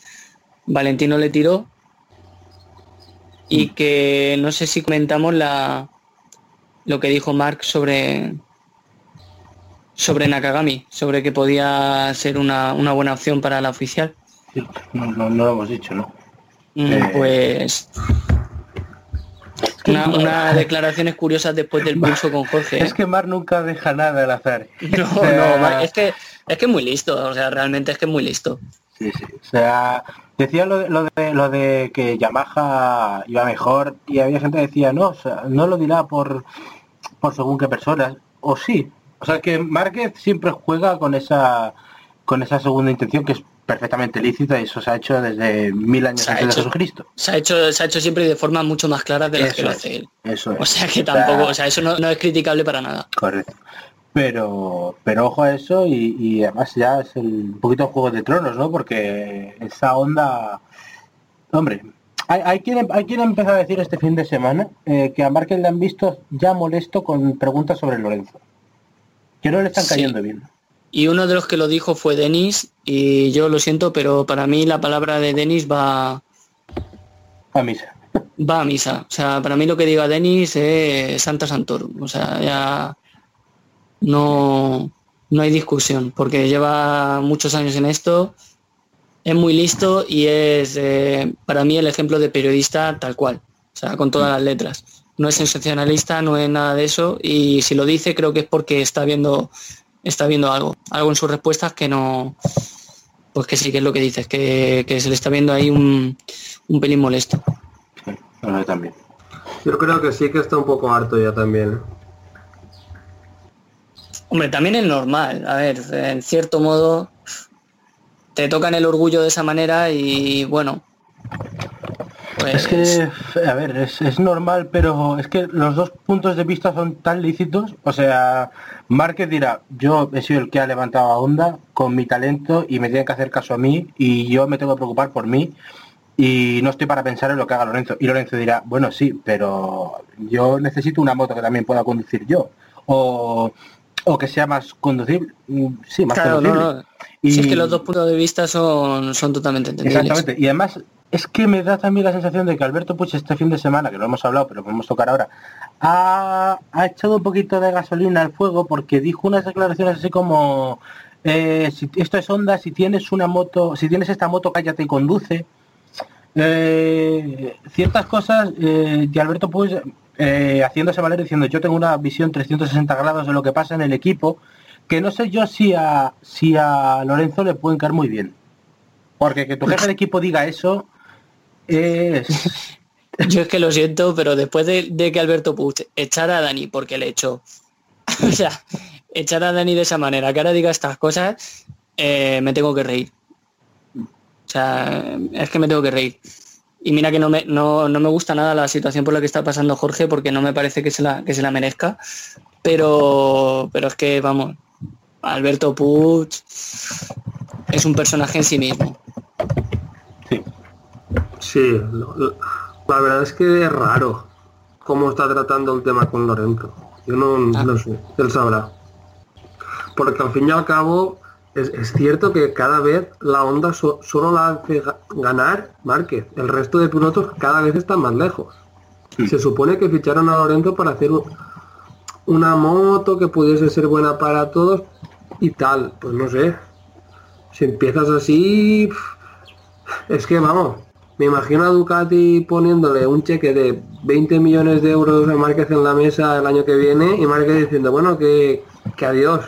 B: Valentino le tiró. Y que no sé si comentamos la lo que dijo Mark sobre sobre Nakagami, sobre que podía ser una, una buena opción para la oficial.
A: Sí, no, no- no lo hemos dicho, ¿no?
B: Mm,
A: Eh.
B: Pues una, una declaraciones curiosas después del pulso con Jorge. ¿eh?
A: Es que Mar nunca deja nada al azar.
B: No, no, ma- es que es que es muy listo, o sea, realmente es que es muy listo.
A: Sí, sí. O sea, decía lo de, lo de, lo de que Yamaha iba mejor y había gente que decía, no, o sea, no lo dirá por, por según qué personas. O sí. O sea, que Márquez siempre juega con esa con esa segunda intención que es perfectamente lícita y eso se ha hecho desde mil años
B: Se
A: antes de
B: hecho.
A: Jesucristo.
B: Se ha hecho, se ha hecho siempre de forma mucho más clara de las que lo hace él.
A: Eso es.
B: O sea que tampoco, o sea, eso no, no es criticable para nada.
A: Correcto. Pero, pero ojo a eso y, y además ya es el, un poquito Juego de Tronos, ¿no? Porque esa onda, hombre, hay, hay quien hay quien empezó a decir este fin de semana eh, que a Márquez le han visto ya molesto con preguntas sobre Lorenzo, que no le están
B: Sí.
A: cayendo bien.
B: Y uno de los que lo dijo fue Denis y yo lo siento, pero para mí la palabra de Denis va,
A: A misa.
B: va a misa. O sea, para mí lo que diga Denis es Santa Santorum. O sea, ya no, no hay discusión, porque lleva muchos años en esto, es muy listo y es eh, para mí el ejemplo de periodista tal cual, o sea, con todas las letras. no es sensacionalista, no es nada de eso y si lo dice creo que es porque está viendo está viendo algo, algo en sus respuestas que no pues que sí que es lo que dices, que, que se le está viendo ahí un, un pelín molesto.
A: Mí también.
C: Yo creo que sí que está un poco harto ya también.
B: Hombre, también es normal, a ver, en cierto modo te tocan el orgullo de esa manera y bueno. Pues,
A: Es que, a ver, es, es normal, pero es que los dos puntos de vista son tan lícitos. O sea, Márquez dirá, yo he sido el que ha levantado a Honda con mi talento y me tienen que hacer caso a mí y yo me tengo que preocupar por mí y no estoy para pensar en lo que haga Lorenzo. Y Lorenzo dirá, bueno, sí, pero yo necesito una moto que también pueda conducir yo. O, o que sea más conducible. Mm, Sí, más
B: claro, no,
A: conducible.
B: Si es que los dos puntos de vista son, son totalmente entendibles.
A: Exactamente. Y además es que me da también la sensación de que Alberto Puig este fin de semana, que lo hemos hablado, pero lo podemos tocar ahora, ha, ha echado un poquito de gasolina al fuego porque dijo unas declaraciones así como eh, si esto es Honda, si tienes una moto, si tienes esta moto, cállate y conduce. Eh, ciertas cosas eh, de Alberto Puig eh, haciéndose valer diciendo yo tengo una visión 360 grados de lo que pasa en el equipo que no sé yo si a si a Lorenzo le pueden caer muy bien porque que tu jefe de equipo diga eso es
B: Yo es que lo siento, pero después de, de que Alberto Puig echara a Dani porque le echó, o sea, echar a Dani de esa manera, que ahora diga estas cosas, eh, me tengo que reír. O sea, es que me tengo que reír. Y mira que no me, no, no me gusta nada la situación por la que está pasando Jorge, porque no me parece que se la, que se la merezca. Pero, pero es que, vamos, Alberto Puig es un personaje en sí mismo.
C: Sí, lo- la verdad es que es raro cómo está tratando el tema con Lorenzo. Yo no,
B: Ah.
C: no sé, él sabrá. Porque al fin y al cabo es, es cierto que cada vez la onda so- solo la hace ga- ganar Márquez. El resto de pilotos cada vez están más lejos. Se supone que ficharon a Lorenzo para hacer un- una moto que pudiese ser buena para todos y tal. Pues no sé. Si empiezas así, es que vamos, me imagino a Ducati poniéndole un cheque de 20 millones de euros a Márquez en la mesa el año que viene y Márquez diciendo, bueno, que, que adiós.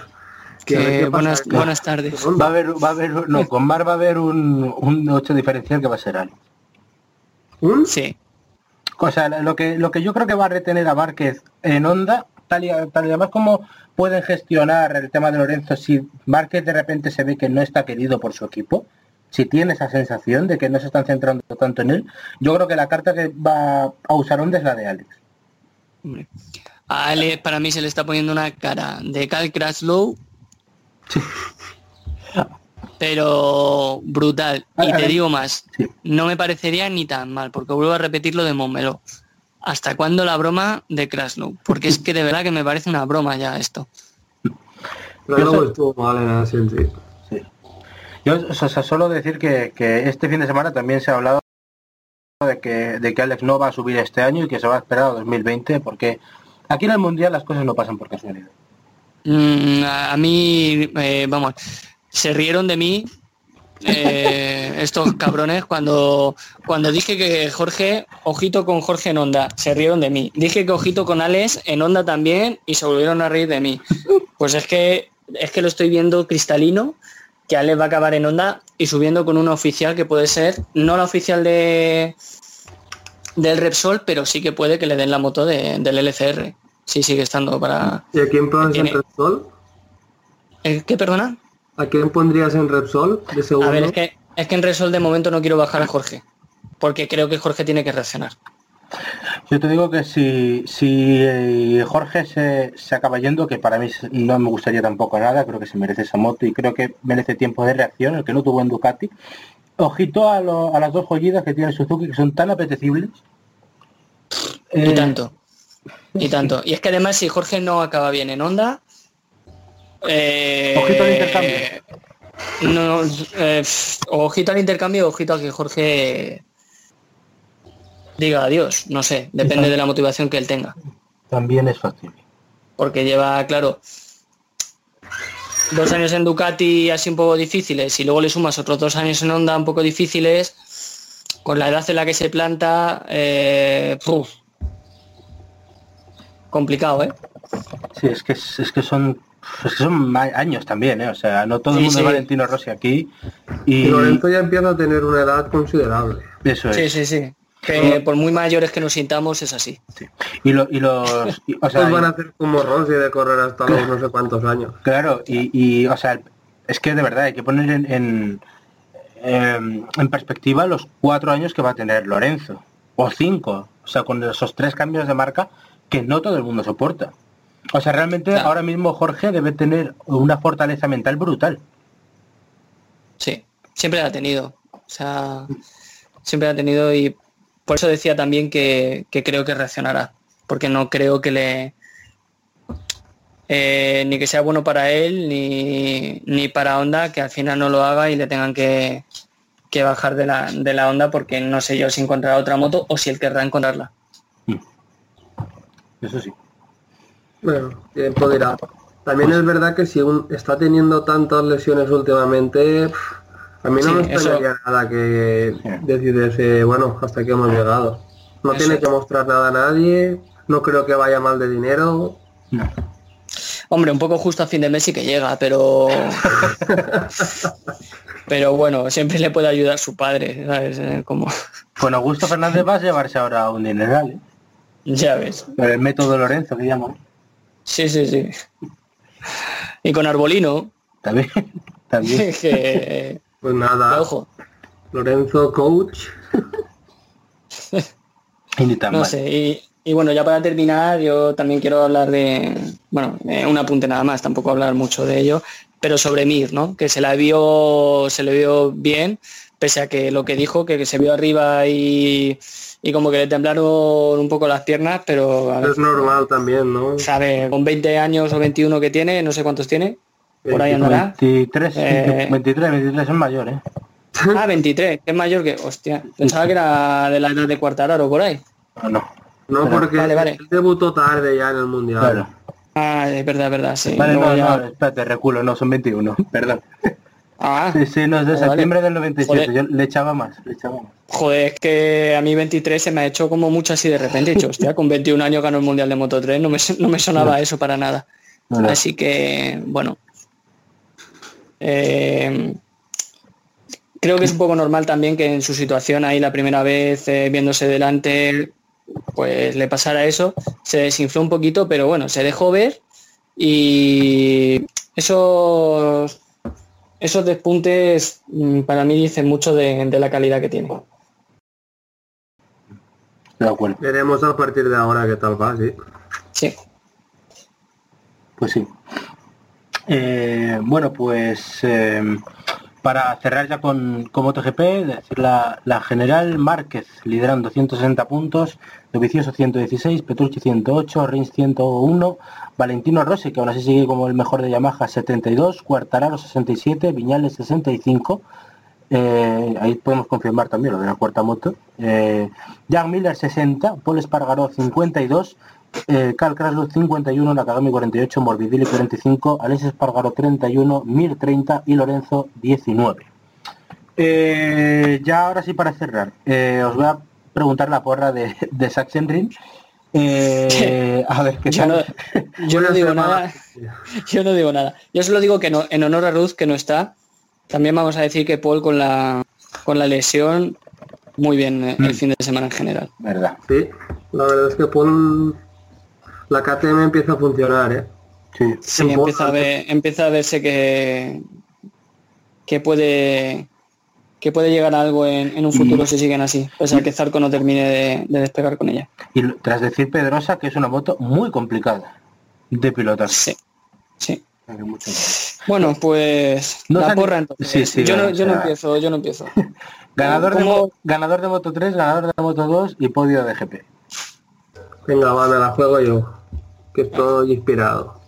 C: Que pasa
B: buenas, tardes.
A: va a haber va a haber no con Mar va a haber un, un 8 diferencial que va a ser algo
C: ¿Un?
B: Sí.
A: O sea, lo que, lo que yo creo que va a retener a Márquez en Honda, tal y, tal y además como pueden gestionar el tema de Lorenzo si Márquez de repente se ve que no está querido por su equipo, si tiene esa sensación de que no se están centrando tanto en él, yo creo que la carta que va a usar Honda es la de Alex.
B: A Ale para mí se le está poniendo una cara de Cal Crashlow. Pero brutal. Y te digo más, no me parecería ni tan mal, porque vuelvo a repetir lo de Montmeló. ¿Hasta cuándo la broma de Crashlow? Porque es que de verdad que me parece una broma ya esto.
A: Sé-
C: estuvo mal en la sí.
A: Sí. Yo o sea, solo decir que, que este fin de semana también se ha hablado de que, de que Alex no va a subir este año y que se va a esperar a 2020 porque aquí en el Mundial las cosas no pasan por casualidad.
B: Mm, a a mí, eh, vamos, se rieron de mí eh, estos cabrones cuando, cuando dije que Jorge, ojito con Jorge en onda, se rieron de mí. Dije que ojito con Alex en onda también y se volvieron a reír de mí. Pues es que es que lo estoy viendo cristalino, que Alex va a acabar en onda y subiendo con una oficial que puede ser, no la oficial de del Repsol, pero sí que puede que le den la moto de- del LCR. Sí, sigue estando para...
C: ¿Y a quién pones en Repsol?
B: ¿Eh, ¿Qué, perdona?
C: ¿A quién pondrías en Repsol de segundo?
B: A ver, es que, es que en Resol de momento no quiero bajar a Jorge. Porque creo que Jorge tiene que reaccionar.
A: Yo te digo que si, si eh, Jorge se, se acaba yendo, que para mí no me gustaría tampoco nada, creo que se merece esa moto y creo que merece tiempo de reacción, el que no tuvo en Ducati. Ojito a, lo- a las dos joyitas que tiene Suzuki, que son tan apetecibles.
B: Y
A: Eh,
B: tanto. Y tanto. Y es que además si Jorge no acaba bien en onda. eh,
A: Ojito al intercambio.
B: No, eh, ojito al intercambio, ojito a que Jorge diga adiós. No sé, depende de la motivación que él tenga.
A: También es factible.
B: porque lleva, claro, dos años en Ducati así un poco difíciles y luego le sumas otros dos años en Honda un poco difíciles, con la edad en la que se planta, eh, puf, complicado, ¿eh?
A: Sí, es que, es, que son es que son años también, ¿eh? O sea, no todo el
B: Sí,
A: mundo es. Valentino Rossi aquí.
C: Y Lorenzo ya empieza a tener una edad considerable.
A: eso es.
B: Sí, sí, sí. Que por muy mayores que nos sintamos es así.
A: sí. Y, lo- y los... y- o sea,
C: Pues van a hacer como Rossi de correr hasta los no sé cuántos años.
A: Claro, y, y, o sea, es que de verdad hay que poner en, en, em, en perspectiva los cuatro años que va a tener Lorenzo, o cinco, o sea, con esos tres cambios de marca que no todo el mundo soporta. O sea, realmente
B: Claro.
A: ahora mismo Jorge debe tener una fortaleza mental brutal.
B: Sí, siempre la ha tenido. O sea, siempre la ha tenido y por eso decía también que, que creo que reaccionará. Porque no creo que le... eh, ni que sea bueno para él, ni, ni para Honda, que al final no lo haga y le tengan que, que bajar de la, de la onda porque no sé yo si encontrará otra moto o si él querrá encontrarla.
A: Eso sí.
C: Bueno, dirá. También es verdad que si un, está teniendo tantas lesiones últimamente, pff, a mí no
B: Sí,
C: me
B: eso-
C: extrañaría nada que
A: Sí.
C: decidiese, bueno, hasta aquí hemos llegado. No
B: Eso
C: tiene que mostrar nada a nadie, no creo que vaya mal de dinero.
A: No.
B: Hombre, un poco justo a fin de mes sí que llega, pero... pero bueno, siempre le puede ayudar su padre, ¿sabes? Eh, Como...
A: Con Augusto Fernández va a llevarse ahora un dineral, ¿eh?
B: Ya ves.
A: Por el método Lorenzo que llaman.
B: Sí, sí, sí. Y con Arbolino,
A: También. También.
B: que...
C: Pues nada,
B: Ojo,
C: Lorenzo Coach,
A: Y ni tan
B: no
A: mal.
B: sé. Y, y bueno, ya para terminar, yo también quiero hablar de... Bueno, eh, un apunte nada más, tampoco hablar mucho de ello, pero sobre Mir, ¿no? Que se la vio, se le vio bien, pese a que lo que dijo, que, que se vio arriba y, y como que le temblaron un poco las piernas, pero a ver,
C: es normal también, ¿no?
B: sabe, con 20 años o 21 que tiene, no sé cuántos tiene, por ahí andará.
A: 23,
B: Eh.
A: 23, 23 es mayor, ¿eh?
B: Ah, 23, que es mayor que, hostia, pensaba que era de la edad de Cuartararo por ahí.
A: No, no.
C: No
A: Pero-
C: porque
B: vale, vale.
C: él debutó tarde ya en el Mundial.
A: Claro.
B: Ah, es verdad, es verdad, sí.
A: Vale,
B: Luego
A: no,
B: ya-
A: no, espérate, reculo, no, son 21, perdón.
B: Ah,
A: Sí, sí, no, es de
B: Vale,
A: septiembre del 97,
B: Joder.
A: yo le echaba más, le echaba más.
B: joder, es que a mí 23 se me ha hecho como mucho así de repente. He dicho, hostia, con 21 años ganó el Mundial de Moto 3, no me, no me sonaba eso para nada.
A: No.
B: Así que, bueno. Eh, creo que es un poco normal también que en su situación ahí la primera vez eh, viéndose delante, pues le pasara eso. Se desinfló un poquito, pero bueno, se dejó ver y esos, esos despuntes mm, para mí dicen mucho de, de la calidad que tiene.
A: De acuerdo.
C: Veremos a partir de ahora qué tal va, sí.
B: Sí.
A: Pues sí. Eh, bueno, pues eh, para cerrar ya con, con MotoGP, decir la, la general Márquez liderando 160 puntos, Dovizioso 116, Petrucci 108, Rins 101, Valentino Rossi, que aún así sigue como el mejor de Yamaha 72, Cuartararo 67, Viñales 65, eh, ahí podemos confirmar también lo de la cuarta moto, eh, Miller 60, Paul Espargaró 52, eh, Carl Kraslow 51, Nakagami 48, Morbidelli 45, Alexis Espargaro 31, Mir 30 y Lorenzo 19. Eh, ya ahora sí para cerrar, eh, os voy a preguntar la porra de, de Sachsenring. Eh, a ver qué
B: Yo no, yo no digo nada. Yo no digo nada. Yo solo digo que no, en honor a Ruth que no está. También vamos a decir que Paul con la con la lesión muy bien eh, el fin de semana en general.
A: Verdad.
C: Sí, la verdad es que pon la KTM empieza a funcionar, ¿eh?
A: Sí.
C: Paul,
B: empieza a, ver- empieza a verse que que puede que puede llegar a algo en, en un futuro si siguen así, pese a que Zarco no termine de, de despegar con ella.
A: Y tras decir Pedrosa que es una moto muy complicada de pilotar.
B: Sí, sí.
A: Mucho.
B: Bueno, pues
A: No
B: la porra entonces.
A: Sí, sí,
B: yo, no, yo no empiezo, yo no empiezo.
A: Ganador de, ganador de Moto 3, ganador de Moto 2 y podio de GP.
C: Venga, va, me la juego yo, que estoy inspirado.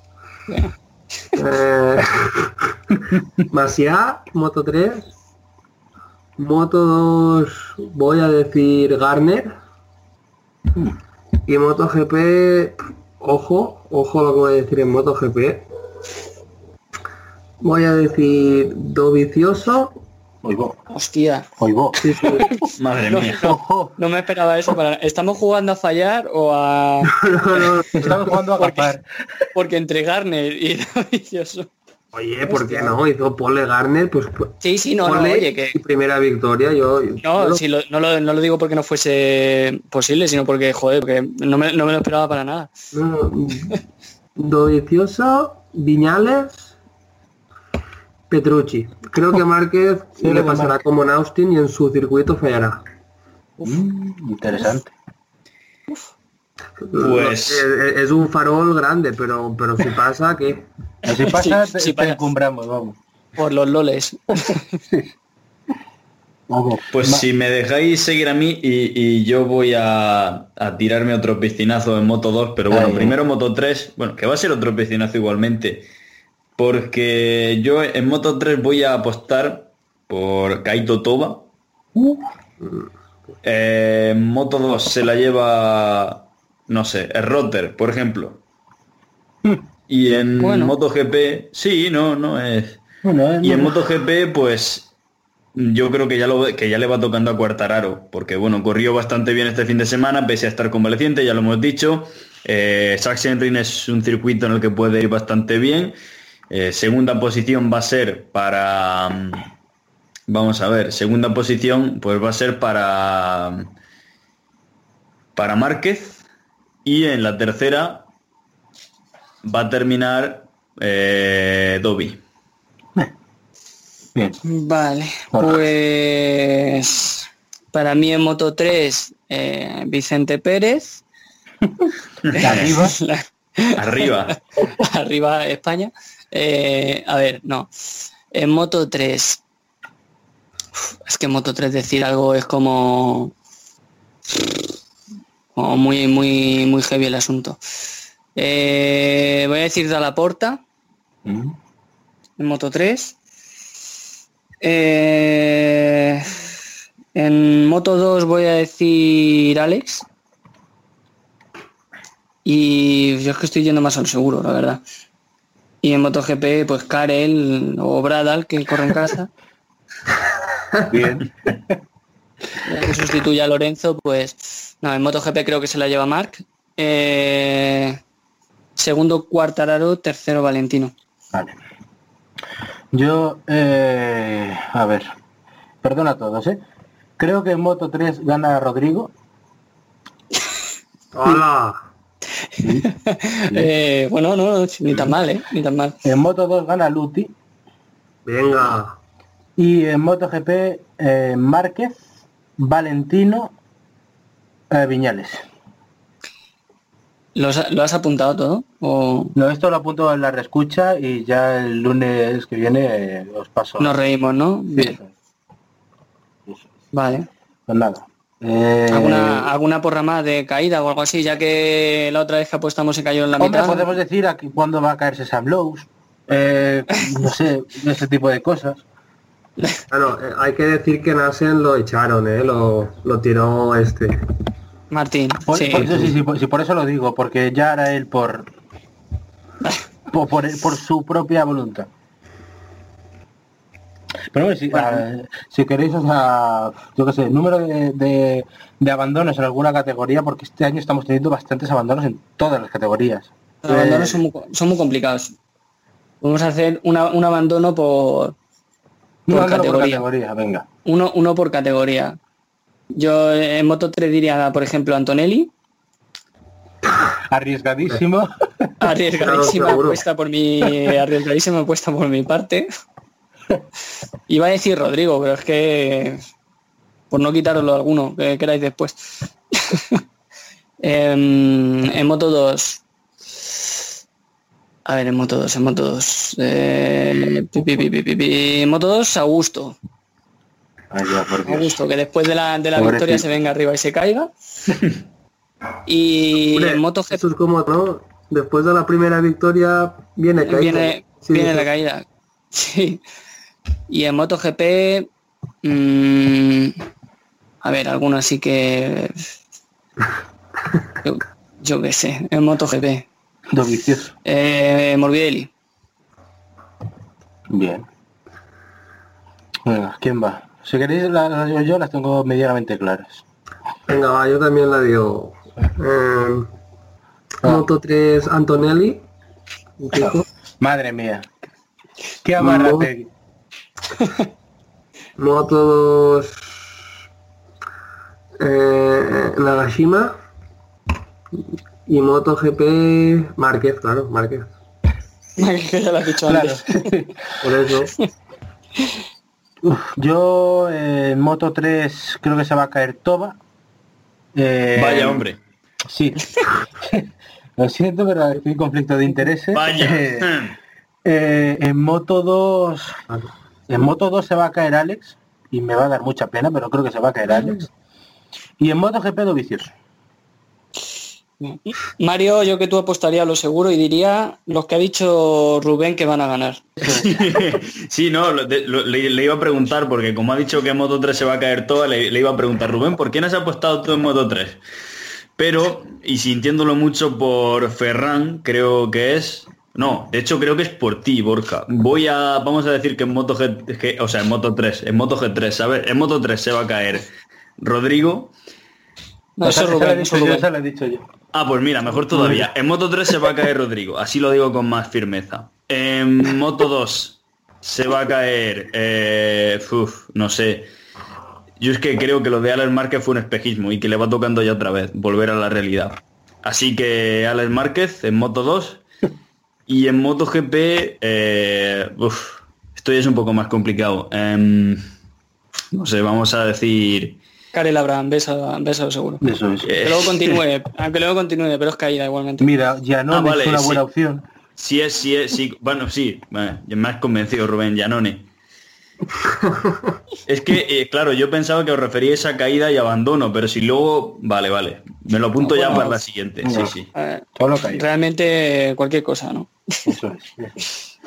C: Eh, Masia, Moto 3. Moto 2, voy a decir Garner. Y Moto GP, ojo, ojo lo que voy a decir en Moto GP. Voy a decir Dovicioso
A: Oigo,
B: Hostia,
A: oigo.
C: Sí, sí.
D: Madre
B: No,
D: mía.
B: no. Me esperaba eso. Para... ¿Estamos jugando a fallar o a...?
C: No, no.
A: estamos jugando a agapar.
B: Porque entre Garner y Dovizioso...
C: Oye, ¿por qué no? Hizo Pole Garner, pues
B: Sí, sí, no, no, oye, que...
C: primera victoria. Yo, yo
B: No,
C: lo-
B: si lo- no, lo, no lo digo porque no fuese posible, sino porque, joder, porque no me, no me lo esperaba para nada.
C: no, no. Dovizioso, Viñales, Petrucci. Creo que Márquez
A: Sí,
C: le pasará
A: Márquez.
C: como en Austin y en su circuito fallará.
A: Mm, interesante.
D: Pues-
C: Es, es un farol grande, pero, pero si pasa, que
A: Si pasa,
B: Sí,
A: te,
B: sí
A: te encumbramos, vamos.
B: Por los loles.
A: Vamos.
D: Pues si me dejáis seguir a mí y, y yo voy a, a tirarme otro piscinazo en Moto 2, pero bueno,
A: Ay.
D: primero Moto 3, bueno, que va a ser otro piscinazo igualmente, porque yo en Moto 3 voy a apostar por Kaito Toba. Eh, en Moto 2 se la lleva, no sé, el Rotter, por ejemplo. Y en
B: Bueno.
D: MotoGP, sí, no, no es...
A: Bueno,
D: Y en MotoGP, pues yo creo que ya, lo, que ya le va tocando a Cuartararo, porque bueno, corrió bastante bien este fin de semana, pese a estar convaleciente, ya lo hemos dicho. Eh, Sachsenring es un circuito en el que puede ir bastante bien. Eh, segunda posición va a ser para... mm, Vamos a ver, segunda posición pues va a ser para... Para Márquez. Y en la tercera va a terminar eh, Dobby.
A: Bien.
B: Vale, pues para mí en Moto 3, eh, Vicente Pérez.
A: Arriba.
B: La-
D: Arriba.
B: arriba España. Eh, a ver, no. En Moto 3. uf, Es que en Moto 3 decir algo es como. Como muy, muy, muy heavy el asunto. Eh, voy a decir de la porta
A: Mm.
B: en Moto 3. Eh, en Moto 2 voy a decir Alex. Y yo es que estoy yendo más al seguro, la verdad. Y en MotoGP, pues Karel o Bradal, que corre en casa.
A: Bien.
B: que sustituye a Lorenzo, pues no, en MotoGP creo que se la lleva Marc. Eh, segundo Cuartararo, tercero Valentino.
A: Vale. Yo, eh, a ver, perdona a todos, ¿eh? Creo que en Moto 3 gana Rodrigo.
C: ¡Hola!
B: Eh, bueno, no, no, ni tan mal, ¿eh? Ni tan mal.
A: En Moto 2 gana Luti.
C: Venga.
A: Y en MotoGP, eh, Márquez, Valentino, eh, Viñales.
B: ¿Lo has, lo has apuntado todo? ¿O
A: No, esto lo apunto en la reescucha y ya el lunes que viene eh, os paso.
B: nos reímos, no?
A: Sí,
B: Bien,
A: eso es. Eso es.
B: vale.
A: Pues nada. Eh,
B: ¿Alguna, ¿Alguna porra más de caída o algo así? Ya que la otra vez que apostamos se cayó en la
A: Hombre,
B: mitad.
A: podemos decir aquí cuándo va a caerse Sam Lowe's. Eh, no sé, ese tipo de cosas.
C: Bueno, eh, hay que decir que Nasen lo echaron, ¿eh? Lo, lo tiró este.
B: Martín,
A: Por,
B: sí.
A: por eso, sí, sí, por, sí, por eso lo digo, porque ya era él por por, por, por su propia voluntad. Pero bueno, si, a- si queréis, o sea, yo qué sé, número de, de, de abandonos en alguna categoría, porque este año estamos teniendo bastantes abandonos en todas las categorías.
B: Los abandonos
A: Eh,
B: son muy, son muy complicados. Vamos a hacer una- un abandono por, por categoría.
A: venga.
B: uno, uno por categoría. Yo en Moto 3 diría, por ejemplo, Antonelli.
A: Arriesgadísimo.
B: Arriesgadísima apuesta por mi arriesgadísima apuesta por mi parte. Iba a decir Rodrigo, pero es que por no quitaroslo alguno, que queráis después. Em, en Moto 2. A ver, en Moto 2, en Moto 2. Eh, pi, pi, pi, Moto 2, Augusto.
A: Ay, ya, por Dios.
B: Augusto, que después de la, de la victoria se venga arriba y se caiga. Y en MotoGP
C: Esto es como, ¿no? Después de la primera victoria viene caída.
B: viene,
C: Sí,
B: viene
C: sí.
B: la caída. Sí. Y en MotoGP, mm, a ver, alguno así que... Yo, yo qué sé, en MotoGP.
A: Dos vicioso.
B: Eh, Morbidelli.
A: Bien. Venga, ¿quién va? Si queréis las las digo yo, las tengo medianamente claras.
C: Venga, va, yo también la digo. Eh, Moto 3 Antonelli. un chico.
A: Madre mía. Qué amarrate.
C: Moto 2 eh, Nagashima. Y Moto GP Márquez, claro, Márquez.
B: que ya lo has dicho
A: Claro.
B: antes.
C: Por eso.
A: Uf, yo eh, en Moto 3 creo que se va a caer Toba. Eh,
D: Vaya hombre.
A: Sí. Lo siento, pero estoy en conflicto de intereses.
D: Vaya.
A: Eh, eh, en Moto 2. En Moto 2 se va a caer Alex. Y me va a dar mucha pena, pero creo que se va a caer Alex. Y en Moto GP Dovicius.
B: Mario, yo que tú apostaría lo seguro y diría los que ha dicho Rubén que van a ganar.
D: sí, no, le, iba a preguntar, porque como ha dicho que en Moto 3 se va a caer toda, le, iba a preguntar, Rubén, ¿por qué no has apostado tú en Moto 3? Pero, y sintiéndolo mucho por Ferran, creo que es... No, de hecho creo que es por ti, Borja. Voy a, vamos a decir que en Moto G- o sea, en Moto 3, en Moto G3, ¿sabes? En Moto 3 se va a caer Rodrigo.
B: No, eso es
A: Esa- esa la he
B: Rubén,
A: dicho
B: eso es
A: yo, la he dicho yo.
D: Ah, pues mira, mejor todavía. En Moto 3 se va a caer Rodrigo, así lo digo con más firmeza. En Moto 2 se va a caer, eh, uf, no sé. Yo es que creo que lo de Alex Márquez fue un espejismo y que le va tocando ya otra vez volver a la realidad. Así que Alex Márquez en Moto 2 y en Moto GP, eh, uf, esto ya es un poco más complicado. Em, no sé, vamos a decir...
B: Karel Abraham, besa, besa seguro.
A: Eso es.
B: Que luego continúe, aunque luego continúe, pero es caída igualmente.
A: Mira, Janone
D: Ah, vale,
A: es una
D: sí.
A: buena opción.
D: Si es, si es, sí, bueno, sí, ya me has convencido, Rubén Llanone. es que, eh, claro, yo pensaba que os referíais a caída y abandono, pero si luego, vale, vale, me lo apunto ya
B: Bueno,
D: para la siguiente, sí,
A: no.
D: sí,
B: Eh, realmente cualquier cosa, ¿no?
A: Eso es.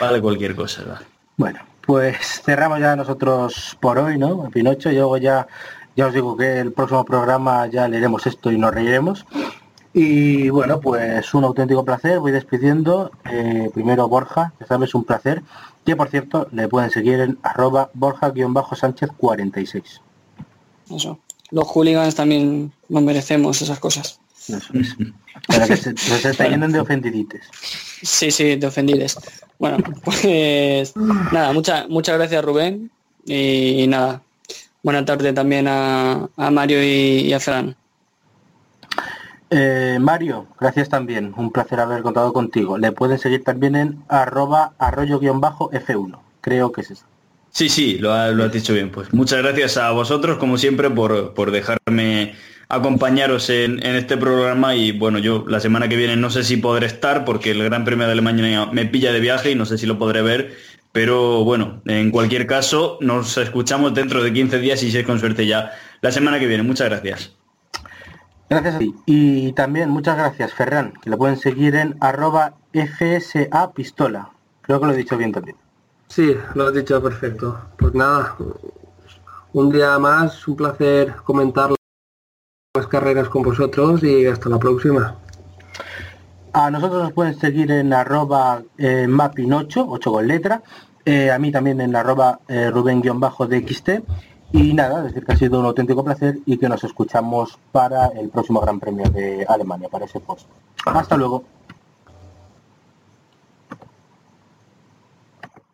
D: vale cualquier cosa, ¿verdad?
A: Bueno, pues cerramos ya nosotros por hoy, ¿no? Pinocho, y luego ya, ya os digo que el próximo programa ya leeremos esto y nos reiremos. Y bueno, pues un auténtico placer, voy despidiendo. Eh, primero Borja, que sabes, un placer. Que por cierto, le pueden seguir en arroba borja-sánchez46.
B: Eso. Los hooligans también nos merecemos esas cosas.
A: Eso es. Para que se, se de ofendidites.
B: Sí, sí, te ofendides. Bueno, pues nada, muchas muchas gracias Rubén y, nada, buena tarde también a, a Mario y, y a Fran.
A: Eh, Mario, gracias también. Un placer haber contado contigo. Le pueden seguir también en arroba arroyo-f1. Creo que es eso.
D: Sí, sí, lo, ha- lo has dicho bien. Pues muchas gracias a vosotros, como siempre, por, por dejarme acompañaros en, en este programa y bueno, yo la semana que viene no sé si podré estar porque el Gran Premio de Alemania me pilla de viaje y no sé si lo podré ver, pero bueno, en cualquier caso nos escuchamos dentro de 15 días y si es con suerte ya la semana que viene. Muchas gracias.
A: Gracias a ti. Y también muchas gracias, Ferran, que le pueden seguir en arroba FSA Pistola. Creo que lo he dicho bien también.
C: Sí, lo has dicho perfecto. Pues nada, un día más, un placer comentar las carreras con vosotros y hasta la próxima.
A: A nosotros nos pueden seguir en arroba eh, mapin8, 8 con letra. Eh, a mí también en arroba eh, Rubén-DXT. Y nada, decir que ha sido un auténtico placer y que nos escuchamos para el próximo Gran Premio de Alemania, para ese post. Hasta luego.